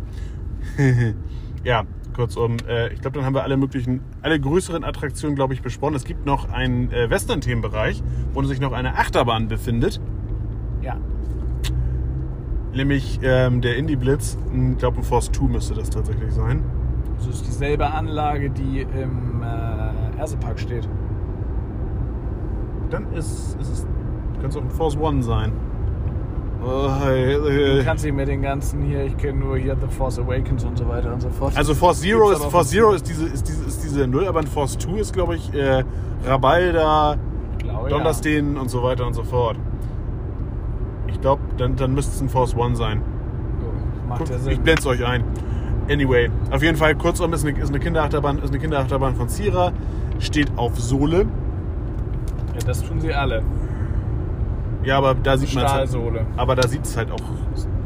ja, kurzum, äh, ich glaube, dann haben wir alle möglichen, alle größeren Attraktionen, glaube ich, besprochen. Es gibt noch einen äh, Western-Themenbereich, wo sich noch eine Achterbahn befindet, ja. Nämlich ähm, der Indie Blitz. Ich glaube, ein Force 2 müsste das tatsächlich sein. Das ist dieselbe Anlage, die im äh, Ersepark steht. Dann ist, ist es, könnte es auch ein Force One sein. Oh, hey, Du hey. kannst nicht mit den ganzen hier, ich kenne nur hier The Force Awakens und so weiter und so fort. Also Force Zero ist Force Zero ist diese ist diese ist diese Null, aber ein Force 2 ist glaube ich äh, Rabalda, glaube, Donnerstein und so weiter und so fort. Ich glaube, dann, dann müsste es ein Force One sein. Macht Guck, ja ich Sinn. blende es euch ein. Anyway, auf jeden Fall, kurzum ist eine, ist eine Kinderachterbahn, ist eine Kinderachterbahn von Sierra, steht auf Sohle. Ja, das tun sie alle. Ja, aber da sieht man es halt, aber da sieht es halt auch,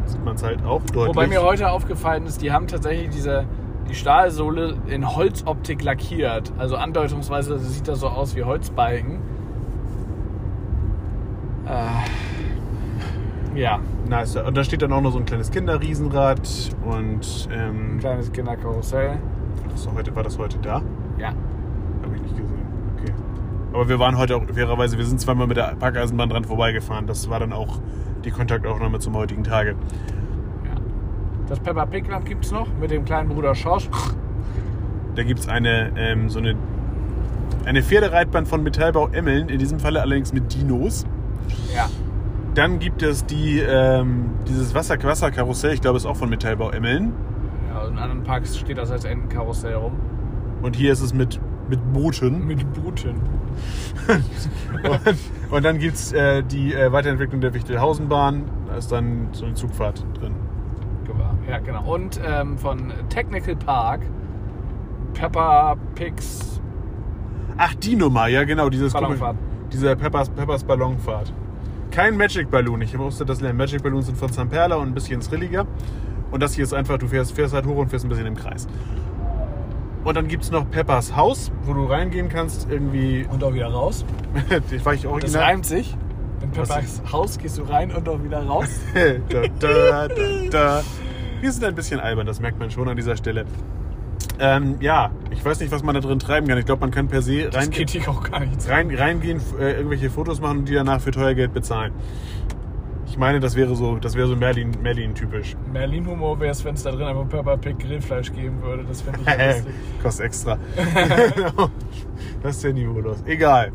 sieht man es halt auch deutlich. Wobei mir heute aufgefallen ist, die haben tatsächlich diese die Stahlsohle in Holzoptik lackiert. Also andeutungsweise sieht das so aus wie Holzbalken. Äh, ja, nice. Und da steht dann auch noch so ein kleines Kinderriesenrad und ein ähm, kleines Kinderkarussell. das war, heute, war das heute da? Ja. Habe ich nicht gesehen. Okay. Aber wir waren heute auch fairerweise, wir sind zweimal mit der Packeisenbahn dran vorbeigefahren. Das war dann auch die Kontaktaufnahme zum heutigen Tage. ja. Das Peppa Pig Land gibt es noch mit dem kleinen Bruder Schorsch. Da gibt es eine, ähm, so eine, eine Pferdereitbahn von Metallbau Emmeln, in diesem Falle allerdings mit Dinos. Ja. Dann gibt es die, ähm, dieses Wasser Wasserkarussell, ich glaube, ist auch von Metallbau Emmeln. ja. In anderen Parks steht das als Entenkarussell rum. Und hier ist es mit, mit Booten. Mit Booten. Und, und dann gibt es äh, die äh, Weiterentwicklung der Wichtelhausenbahn. Da ist dann so eine Zugfahrt drin. Ja, genau. Und ähm, von Technical Park Peppa Pigs Ach, die Nummer, ja genau, dieses Ballonfahrt. komische- Dieser Peppers, Peppers Ballonfahrt. Kein Magic Balloon. Ich musste das lernen. Magic Balloons sind von Zamperla und ein bisschen thrilliger. Und das hier ist einfach, du fährst, fährst halt hoch und fährst ein bisschen im Kreis. Und dann gibt es noch Peppers Haus, wo du reingehen kannst, irgendwie. und auch wieder raus. ich war ich Das original. reimt sich. In Peppas Haus gehst du rein und auch wieder raus. da, da, da, da. Wir sind ein bisschen albern, das merkt man schon an dieser Stelle. Ähm, ja, ich weiß nicht, was man da drin treiben kann. Ich glaube, man kann per se Das rein, geht auch gar nicht. rein, reingehen, äh, irgendwelche Fotos machen und die danach für teuer Geld bezahlen. Ich meine, das wäre so, das wäre so Merlin, Merlin typisch. Merlin Humor wäre es, wenn es da drin einfach Peppa Pig Grillfleisch geben würde. Das fände ich ja lustig. Kostet extra. das ist ja niveaulos. Egal.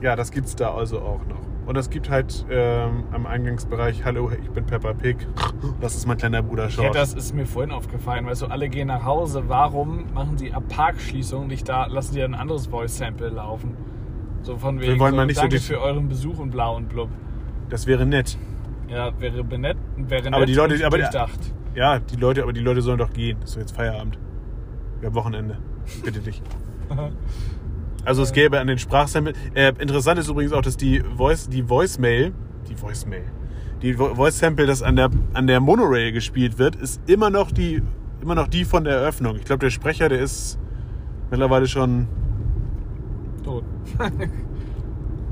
Ja, das gibt's da also auch noch. Und es gibt halt ähm, am Eingangsbereich, hallo, ich bin Peppa Pig. Das ist mein kleiner Bruder Ja, George. das ist mir vorhin aufgefallen. Weißt du, alle gehen nach Hause. Warum machen sie ab Parkschließung nicht da, lassen sie ein anderes Voice-Sample laufen? So von wegen, wollen so, mal nicht so danke die- für euren Besuch und blau und blub. das wäre nett. Ja, wäre benett, wäre nett Aber die Leute- aber- durchdacht. Ja, die Leute, aber die Leute sollen doch gehen. Das ist doch jetzt Feierabend. Wir haben Wochenende. Bitte dich. Also es gäbe an den Sprachsample. Äh, interessant ist übrigens auch, dass die Voice, die Voicemail, die Voicemail, die Vo Voice Sample, das an der an der Monorail gespielt wird, ist immer noch die immer noch die von der Eröffnung. Ich glaube, der Sprecher, der ist mittlerweile schon Tot.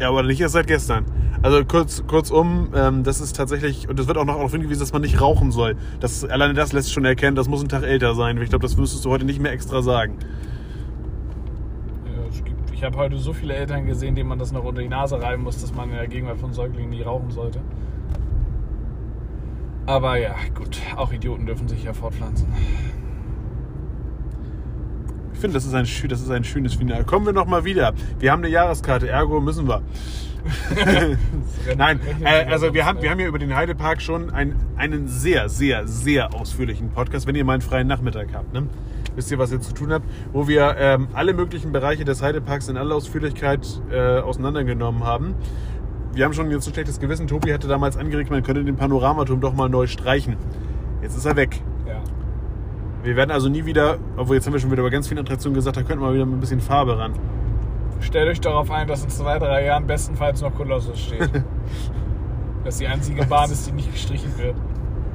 Ja, aber nicht erst seit gestern. Also kurz, kurzum, ähm, das ist tatsächlich, und es wird auch noch darauf hingewiesen, dass man nicht rauchen soll. Das, alleine das lässt schon erkennen, das muss ein Tag älter sein. Ich glaube, das müsstest du heute nicht mehr extra sagen. Ich habe heute so viele Eltern gesehen, denen man das noch unter die Nase reiben muss, dass man in der Gegenwart von Säuglingen nie rauchen sollte. Aber ja, gut, auch Idioten dürfen sich ja fortpflanzen. Ich finde, das, ist ein das ist ein schönes Finale. Kommen wir nochmal wieder. Wir haben eine Jahreskarte, ergo müssen wir. Nein, äh, also wir haben, wir haben ja über den Heidepark schon ein, einen sehr, sehr, sehr ausführlichen Podcast, wenn ihr mal einen freien Nachmittag habt. Ne? Wisst ihr, was ihr zu tun habt? Wo wir ähm, alle möglichen Bereiche des Heideparks in aller Ausführlichkeit äh, auseinandergenommen haben. Wir haben schon jetzt ein schlechtes Gewissen. Tobi hatte damals angeregt, man könnte den Panoramaturm doch mal neu streichen. Jetzt ist er weg. Ja. Wir werden also nie wieder, obwohl jetzt haben wir schon wieder über ganz viele Attraktionen gesagt, da könnten wir wieder mit ein bisschen Farbe ran. Stellt euch darauf ein, dass in zwei, drei Jahren bestenfalls noch Kolossus steht. dass die einzige Bahn ist, die nicht gestrichen wird.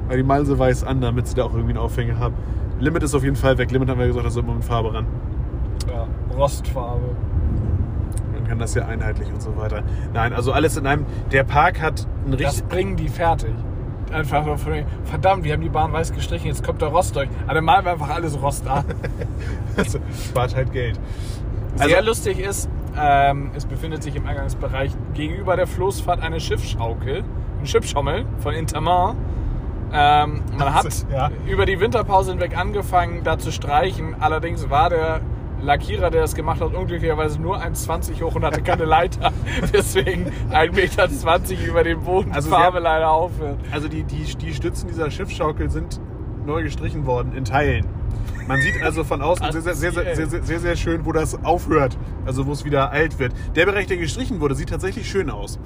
Weil die malen sie weiß an, damit sie da auch irgendwie einen Aufhänger haben. Limit ist auf jeden Fall weg. Limit haben wir gesagt, da sollte man mit Farbe ran. Ja, Rostfarbe. man kann das ja einheitlich und so weiter. Nein, also alles in einem. Der Park hat ein Das richtig. bringen die fertig. Einfach so von verdammt, wir haben die Bahn weiß gestrichen, jetzt kommt der Rost durch. Aber dann malen wir einfach alles Rost an. Also, spart halt Geld. Sehr Also- lustig ist, ähm, es befindet sich im Eingangsbereich gegenüber der Floßfahrt eine Schiffsschaukel, ein Schiffschommel von Intermar. Ähm, man hat ist- ja. über die Winterpause hinweg angefangen, da zu streichen. Allerdings war der Lackierer, der das gemacht hat, unglücklicherweise nur 1,20 hoch und hatte keine Leiter. Deswegen 1,20 Meter über dem Boden Also Farbe leider aufhört. Also die, die, die Stützen dieser Schiffsschaukel sind neu gestrichen worden in Teilen. Man sieht also von außen sehr, sehr, sehr, sehr, sehr, sehr, sehr schön, wo das aufhört. Also wo es wieder alt wird. Der Bereich, der gestrichen wurde, sieht tatsächlich schön aus.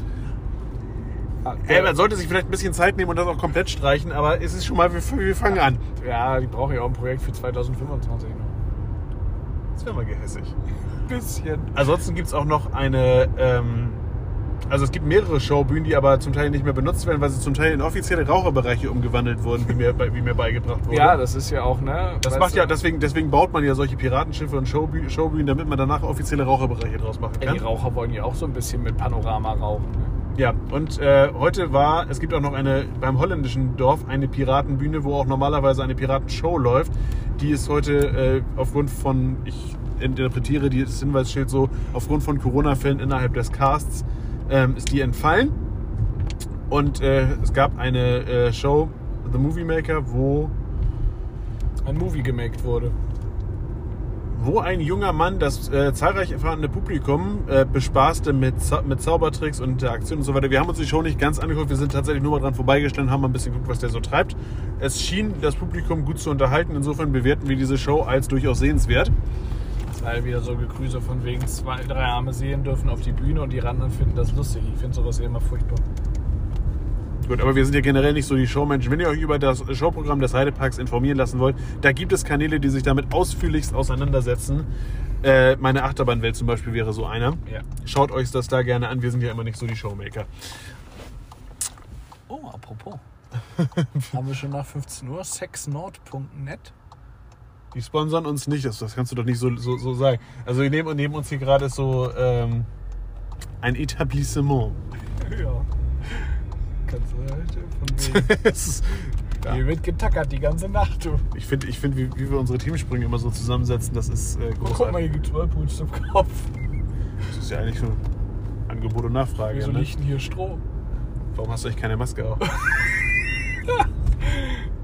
Ey, man sollte sich vielleicht ein bisschen Zeit nehmen und das auch komplett streichen, aber es ist schon mal, wir, wir fangen an. Ja, die brauchen ja auch ein Projekt für 2025 noch. Das wäre mal gehässig. Bisschen. Ansonsten gibt es auch noch eine, ähm, also es gibt mehrere Showbühnen, die aber zum Teil nicht mehr benutzt werden, weil sie zum Teil in offizielle Raucherbereiche umgewandelt wurden, wie mir, wie mir beigebracht wurde. Ja, das ist ja auch, ne? Das macht ja, deswegen, deswegen baut man ja solche Piratenschiffe und Showbü Showbühnen, damit man danach offizielle Raucherbereiche draus machen Ja, kann. die Raucher wollen ja auch so ein bisschen mit Panorama rauchen. Ne? Ja, und äh, heute war, es gibt auch noch eine, beim holländischen Dorf eine Piratenbühne, wo auch normalerweise eine Piratenshow läuft. Die ist heute äh, aufgrund von, ich interpretiere das Hinweisschild so, aufgrund von Corona-Fällen innerhalb des Casts ähm, ist die entfallen. Und äh, es gab eine äh, Show, The Movie Maker, wo Ein Movie gemaked wurde. Wo ein junger Mann das äh, zahlreich erfahrene Publikum äh, bespaßte mit, mit Zaubertricks und Interaktionen und so weiter. Wir haben uns die Show nicht ganz angeguckt, wir sind tatsächlich nur mal dran vorbeigestanden, haben mal ein bisschen geguckt, was der so treibt. Es schien das Publikum gut zu unterhalten, insofern bewerten wir diese Show als durchaus sehenswert. Weil wieder so Gegrüße von wegen zwei, drei Arme sehen dürfen auf die Bühne und die anderen finden das lustig. Ich finde sowas immer furchtbar. Gut, aber wir sind ja generell nicht so die Showmenschen. Wenn ihr euch über das Showprogramm des Heideparks informieren lassen wollt, da gibt es Kanäle, die sich damit ausführlichst auseinandersetzen. Äh, meine Achterbahnwelt zum Beispiel wäre so einer. Ja. Schaut euch das da gerne an, wir sind ja immer nicht so die Showmaker. Oh, apropos. Haben wir schon nach 15 Uhr sexnord.net? Die sponsern uns nicht, das, das kannst du doch nicht so, so, so sagen. Also neben, neben uns hier gerade ist so ähm, ein Etablissement. Ja. Kannst du halt. Es. Hier wird getackert die ganze Nacht, du. Ich finde, ich find, wie, wie wir unsere Teamsprünge immer so zusammensetzen, das ist äh, Oh, guck mal, großartig. hier gibt es Whirlpools zum Kopf. Das ist ja eigentlich so Angebot und Nachfrage. Wieso ne? liegt hier Strom? Warum hast du eigentlich keine Maske auf?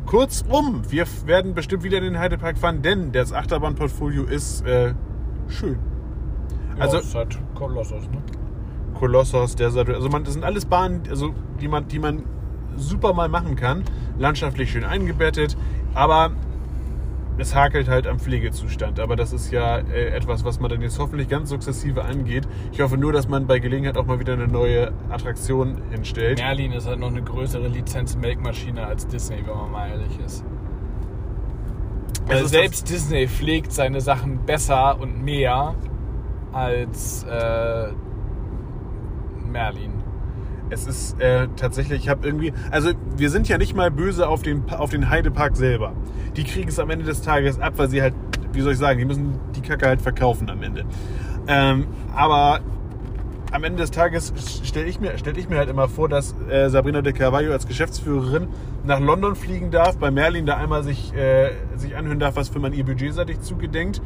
Kurzum, wir werden bestimmt wieder in den Heidepark fahren, denn das Achterbahnportfolio ist äh, schön. Also- ja, ist halt Kolossus, ne? Kolossos, Desert, also man, das sind alles Bahnen, also die man, die man super mal machen kann. Landschaftlich schön eingebettet, aber es hakelt halt am Pflegezustand. Aber das ist ja äh, etwas, was man dann jetzt hoffentlich ganz sukzessive angeht. Ich hoffe nur, dass man bei Gelegenheit auch mal wieder eine neue Attraktion hinstellt. Merlin ist halt noch eine größere Lizenz-Make-Maschine als Disney, wenn man mal ehrlich ist. Also ist selbst Disney pflegt seine Sachen besser und mehr als äh, Merlin. Es ist äh, tatsächlich, ich habe irgendwie, also wir sind ja nicht mal böse auf den, auf den Heidepark selber. Die kriegen es am Ende des Tages ab, weil sie halt, wie soll ich sagen, die müssen die Kacke halt verkaufen am Ende. Ähm, aber am Ende des Tages stelle ich, mir- stell ich mir halt immer vor, dass äh, Sabrina de Carvalho als Geschäftsführerin nach London fliegen darf, bei Merlin da einmal sich, äh, sich anhören darf, was für man ihr budgetseitig zugedenkt.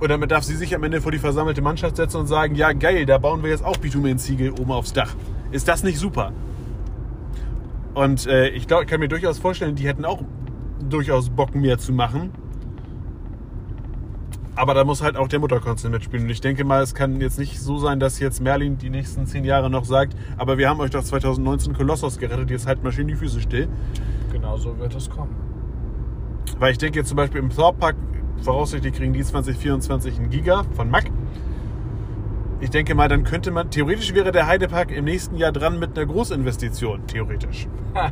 Und damit darf sie sich am Ende vor die versammelte Mannschaft setzen und sagen, ja geil, da bauen wir jetzt auch Bitumenziegel oben aufs Dach. Ist das nicht super? Und äh, ich glaube, ich kann mir durchaus vorstellen, die hätten auch durchaus Bock mehr zu machen. Aber da muss halt auch der Mutterkonzern mitspielen. Und ich denke mal, es kann jetzt nicht so sein, dass jetzt Merlin die nächsten zehn Jahre noch sagt, aber wir haben euch doch 2019 Kolossos gerettet, jetzt halt mal schön die Füße still. Genau so wird es kommen. Weil ich denke jetzt zum Beispiel im Thor Park, voraussichtlich kriegen die 2024 einen Giga von Mack. Ich denke mal, dann könnte man, theoretisch wäre der Heidepark im nächsten Jahr dran mit einer Großinvestition, theoretisch.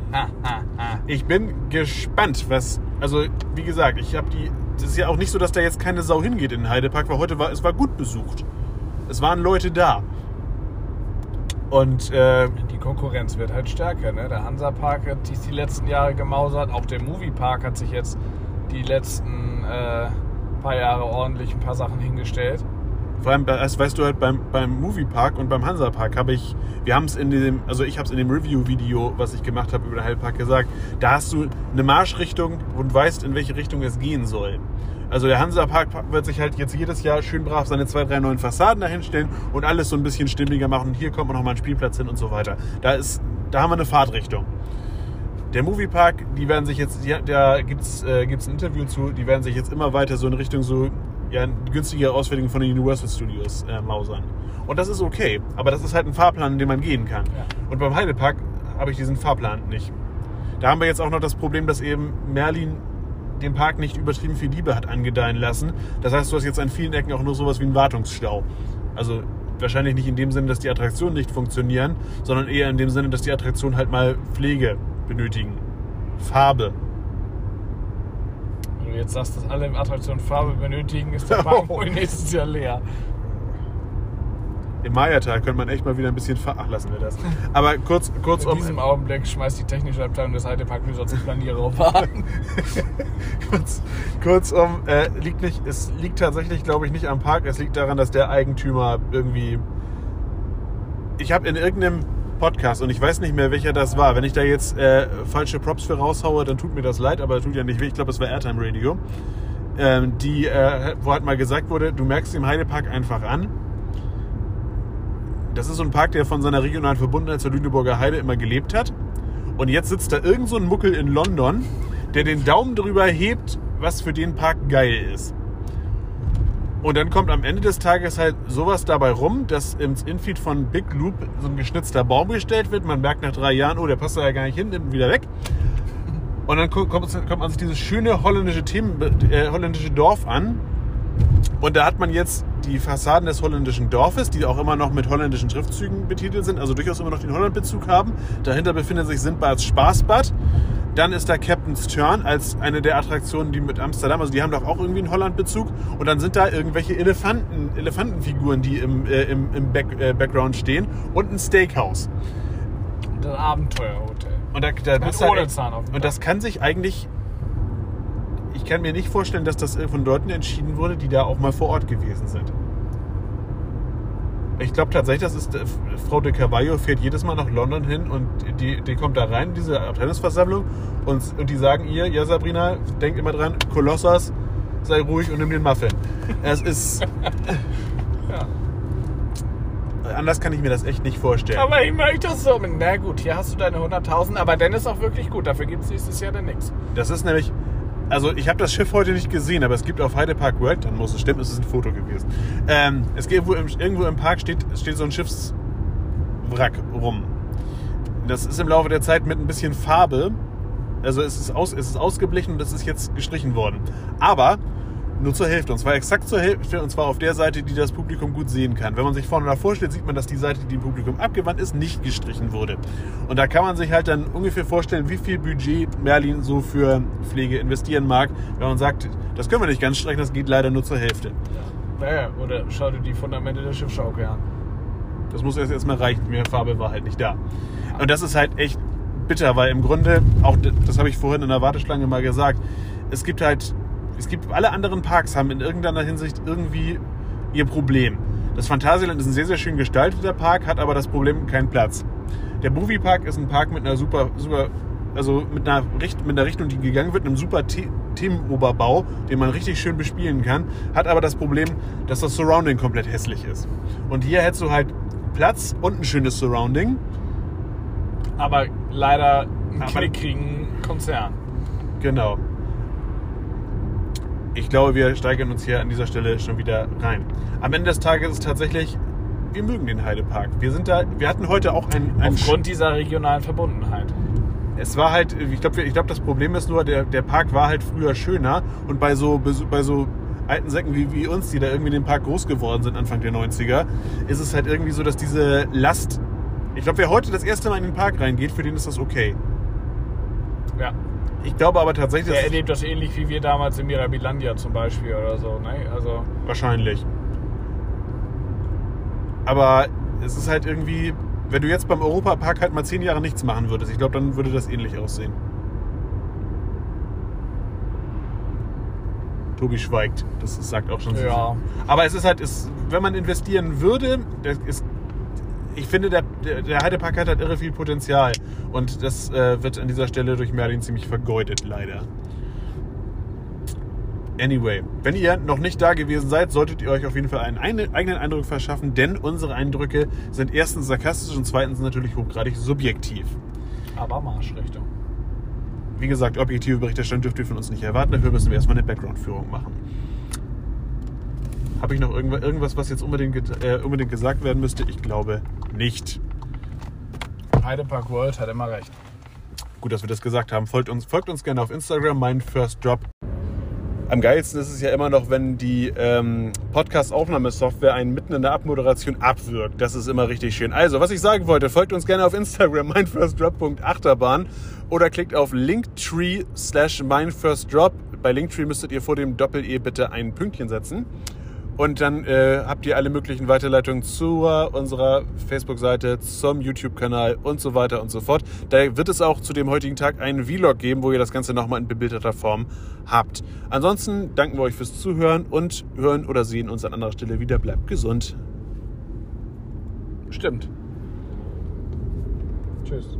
Ich bin gespannt, was, also wie gesagt, ich habe die, das ist ja auch nicht so, dass da jetzt keine Sau hingeht in den Heidepark, weil heute war, es war gut besucht. Es waren Leute da. Und äh, Die Konkurrenz wird halt stärker. Ne? Der Hansa-Park hat sich die letzten Jahre gemausert. Auch der Movie-Park hat sich jetzt die letzten äh, paar Jahre ordentlich ein paar Sachen hingestellt. Vor allem, das weißt du halt beim, beim Moviepark und beim Hansapark habe ich, wir haben es in dem, also ich habe es in dem Review-Video, was ich gemacht habe über den Heidepark gesagt, da hast du eine Marschrichtung und weißt, in welche Richtung es gehen soll. Also der Hansapark wird sich halt jetzt jedes Jahr schön brav seine zwei, drei neuen Fassaden dahinstellen und alles so ein bisschen stimmiger machen. Hier kommt noch mal ein Spielplatz hin und so weiter. Da ist, da haben wir eine Fahrtrichtung. Der Moviepark, die werden sich jetzt, ja, da gibt es äh, gibt's ein Interview zu, die werden sich jetzt immer weiter so in Richtung so ja, günstige Ausfertigung von den Universal Studios äh, mausern. Und das ist okay, aber das ist halt ein Fahrplan, in dem man gehen kann. Ja. Und beim Heidepark habe ich diesen Fahrplan nicht. Da haben wir jetzt auch noch das Problem, dass eben Merlin den Park nicht übertrieben viel Liebe hat angedeihen lassen. Das heißt, du hast jetzt an vielen Ecken auch nur sowas wie einen Wartungsstau. Also wahrscheinlich nicht in dem Sinne, dass die Attraktionen nicht funktionieren, sondern eher in dem Sinne, dass die Attraktionen halt mal Pflege benötigen. Farbe. Wenn du jetzt sagst, dass alle Attraktionen Farbe benötigen, ist der Park wohl nächstes Jahr leer. Im Maya-Tal könnte man echt mal wieder ein bisschen ver... Ach, lassen wir das. Aber kurz, In kurzum, diesem Augenblick schmeißt die technische Abteilung des Heidepark Resorts den Planierer auf an. kurz, kurzum äh, liegt nicht, es liegt tatsächlich, glaube ich, nicht am Park. Es liegt daran, dass der Eigentümer irgendwie... Ich habe in irgendeinem Podcast, und ich weiß nicht mehr, welcher das war, wenn ich da jetzt äh, falsche Props für raushaue, dann tut mir das leid, aber tut ja nicht weh. Ich glaube, es war Airtime Radio. Ähm, die, äh, wo halt mal gesagt wurde, du merkst im Heidepark einfach an, das ist so ein Park, der von seiner regionalen Verbundenheit zur Lüneburger Heide immer gelebt hat. Und jetzt sitzt da irgend so ein Muckel in London, der den Daumen drüber hebt, was für den Park geil ist. Und dann kommt am Ende des Tages halt sowas dabei rum, dass ins Infeed von Big Loop so ein geschnitzter Baum gestellt wird. Man merkt nach drei Jahren, oh, der passt da ja gar nicht hin, nimmt ihn wieder weg. Und dann kommt, kommt man sich dieses schöne holländische, Themen, äh, holländische Dorf an. Und da hat man jetzt die Fassaden des holländischen Dorfes, die auch immer noch mit holländischen Schriftzügen betitelt sind, also durchaus immer noch den Holland-Bezug haben. Dahinter befindet sich Sindbads Spaßbad. Dann ist da Captain's Turn als eine der Attraktionen, die mit Amsterdam, also die haben doch auch irgendwie einen Holland-Bezug. Und dann sind da irgendwelche Elefanten, Elefantenfiguren, die im, äh, im, im Back, äh, Background stehen und ein Steakhouse. Das Abenteuerhotel. Und, da, da ohne halt- Zahn auf dem und das kann sich eigentlich. Ich kann mir nicht vorstellen, dass das von Leuten entschieden wurde, die da auch mal vor Ort gewesen sind. Ich glaube tatsächlich, das ist äh, Frau de Carvalho fährt jedes Mal nach London hin und die, die kommt da rein, diese Abteilungsversammlung, und, und die sagen ihr, ja Sabrina, denk immer dran, Kolossos, sei ruhig und nimm den Muffin. Es ist. Ja. Anders kann ich mir das echt nicht vorstellen. Aber ich möchte das so. Na gut, hier hast du deine 100.000, aber dann ist auch wirklich gut. Dafür gibt es nächstes Jahr dann nichts. Das ist nämlich, also ich habe das Schiff heute nicht gesehen, aber es gibt auf Heidepark World, dann muss es stimmen, es ist ein Foto gewesen. Ähm, es gibt irgendwo im, irgendwo im Park steht, steht so ein Schiffswrack rum. Das ist im Laufe der Zeit mit ein bisschen Farbe, also es ist, aus, es ist ausgeblichen und es ist jetzt gestrichen worden. Aber nur zur Hälfte. Und zwar exakt zur Hälfte. Und zwar auf der Seite, die das Publikum gut sehen kann. Wenn man sich vorne davor stellt, sieht man, dass die Seite, die dem Publikum abgewandt ist, nicht gestrichen wurde. Und da kann man sich halt dann ungefähr vorstellen, wie viel Budget Merlin so für Pflege investieren mag. Wenn man sagt, das können wir nicht ganz streichen, das geht leider nur zur Hälfte. Naja, oder schau dir die Fundamente der Schiffschaukel an. Das muss erst erstmal reichen. Mehr Farbe war halt nicht da. Und das ist halt echt bitter, weil im Grunde, auch das habe ich vorhin in der Warteschlange mal gesagt, es gibt halt, es gibt, alle anderen Parks haben in irgendeiner Hinsicht irgendwie ihr Problem. Das Phantasialand ist ein sehr, sehr schön gestalteter Park, hat aber das Problem keinen Platz. Der Moviepark ist ein Park mit einer super, super, also mit einer, Richt, mit einer Richtung, die gegangen wird, einem super The Themenoberbau, den man richtig schön bespielen kann, hat aber das Problem, dass das Surrounding komplett hässlich ist. Und hier hättest du halt Platz und ein schönes Surrounding. Aber leider einen Aber- kriegen Konzern. Genau. Ich glaube, wir steigern uns hier an dieser Stelle schon wieder rein. Am Ende des Tages ist es tatsächlich, wir mögen den Heidepark. Wir sind da, wir hatten heute auch ein, ein Aufgrund dieser regionalen Verbundenheit. es war halt, ich glaube, ich glaub, das Problem ist nur, der, der Park war halt früher schöner und bei so, bei so alten Säcken wie, wie uns, die da irgendwie in den Park groß geworden sind, Anfang der 90er, ist es halt irgendwie so, dass diese Last, ich glaube, wer heute das erste Mal in den Park reingeht, für den ist das okay. Ja. Ich glaube aber tatsächlich, dass erlebt das ähnlich wie wir damals in Mirabilandia zum Beispiel oder so. Ne? Also, Wahrscheinlich. Aber es ist halt irgendwie, wenn du jetzt beim Europapark halt mal zehn Jahre nichts machen würdest, ich glaube, dann würde das ähnlich aussehen. Tobi schweigt. Das sagt auch schon so. Ja. Aber es ist halt, es, wenn man investieren würde, das ist, ich finde, der, der, Heidepark hat halt irre viel Potenzial. Und das äh, wird an dieser Stelle durch Merlin ziemlich vergeudet, leider. Anyway, wenn ihr noch nicht da gewesen seid, solltet ihr euch auf jeden Fall einen ein- eigenen Eindruck verschaffen, denn unsere Eindrücke sind erstens sarkastisch und zweitens natürlich hochgradig subjektiv. Aber Marschrichtung. Wie gesagt, objektive Berichterstattung dürft ihr von uns nicht erwarten. Dafür müssen wir erstmal eine Background-Führung machen. Habe ich noch irgendwas, was jetzt unbedingt, äh, unbedingt gesagt werden müsste? Ich glaube nicht. Heidepark World hat immer recht. Gut, dass wir das gesagt haben. Folgt uns, folgt uns gerne auf Instagram, mein First Drop. Am geilsten ist es ja immer noch, wenn die ähm, Podcast-Aufnahmesoftware einen mitten in der Abmoderation abwirkt. Das ist immer richtig schön. Also, was ich sagen wollte, folgt uns gerne auf Instagram, meinfirstdrop.achterbahn oder klickt auf linktree slash meinfirstdrop. Bei Linktree müsstet ihr vor dem Doppel-E bitte ein Pünktchen setzen. Und dann äh, habt ihr alle möglichen Weiterleitungen zu unserer Facebook-Seite, zum YouTube-Kanal und so weiter und so fort. Da wird es auch zu dem heutigen Tag einen Vlog geben, wo ihr das Ganze nochmal in bebilderter Form habt. Ansonsten danken wir euch fürs Zuhören und hören oder sehen uns an anderer Stelle wieder. Bleibt gesund. Stimmt. Tschüss.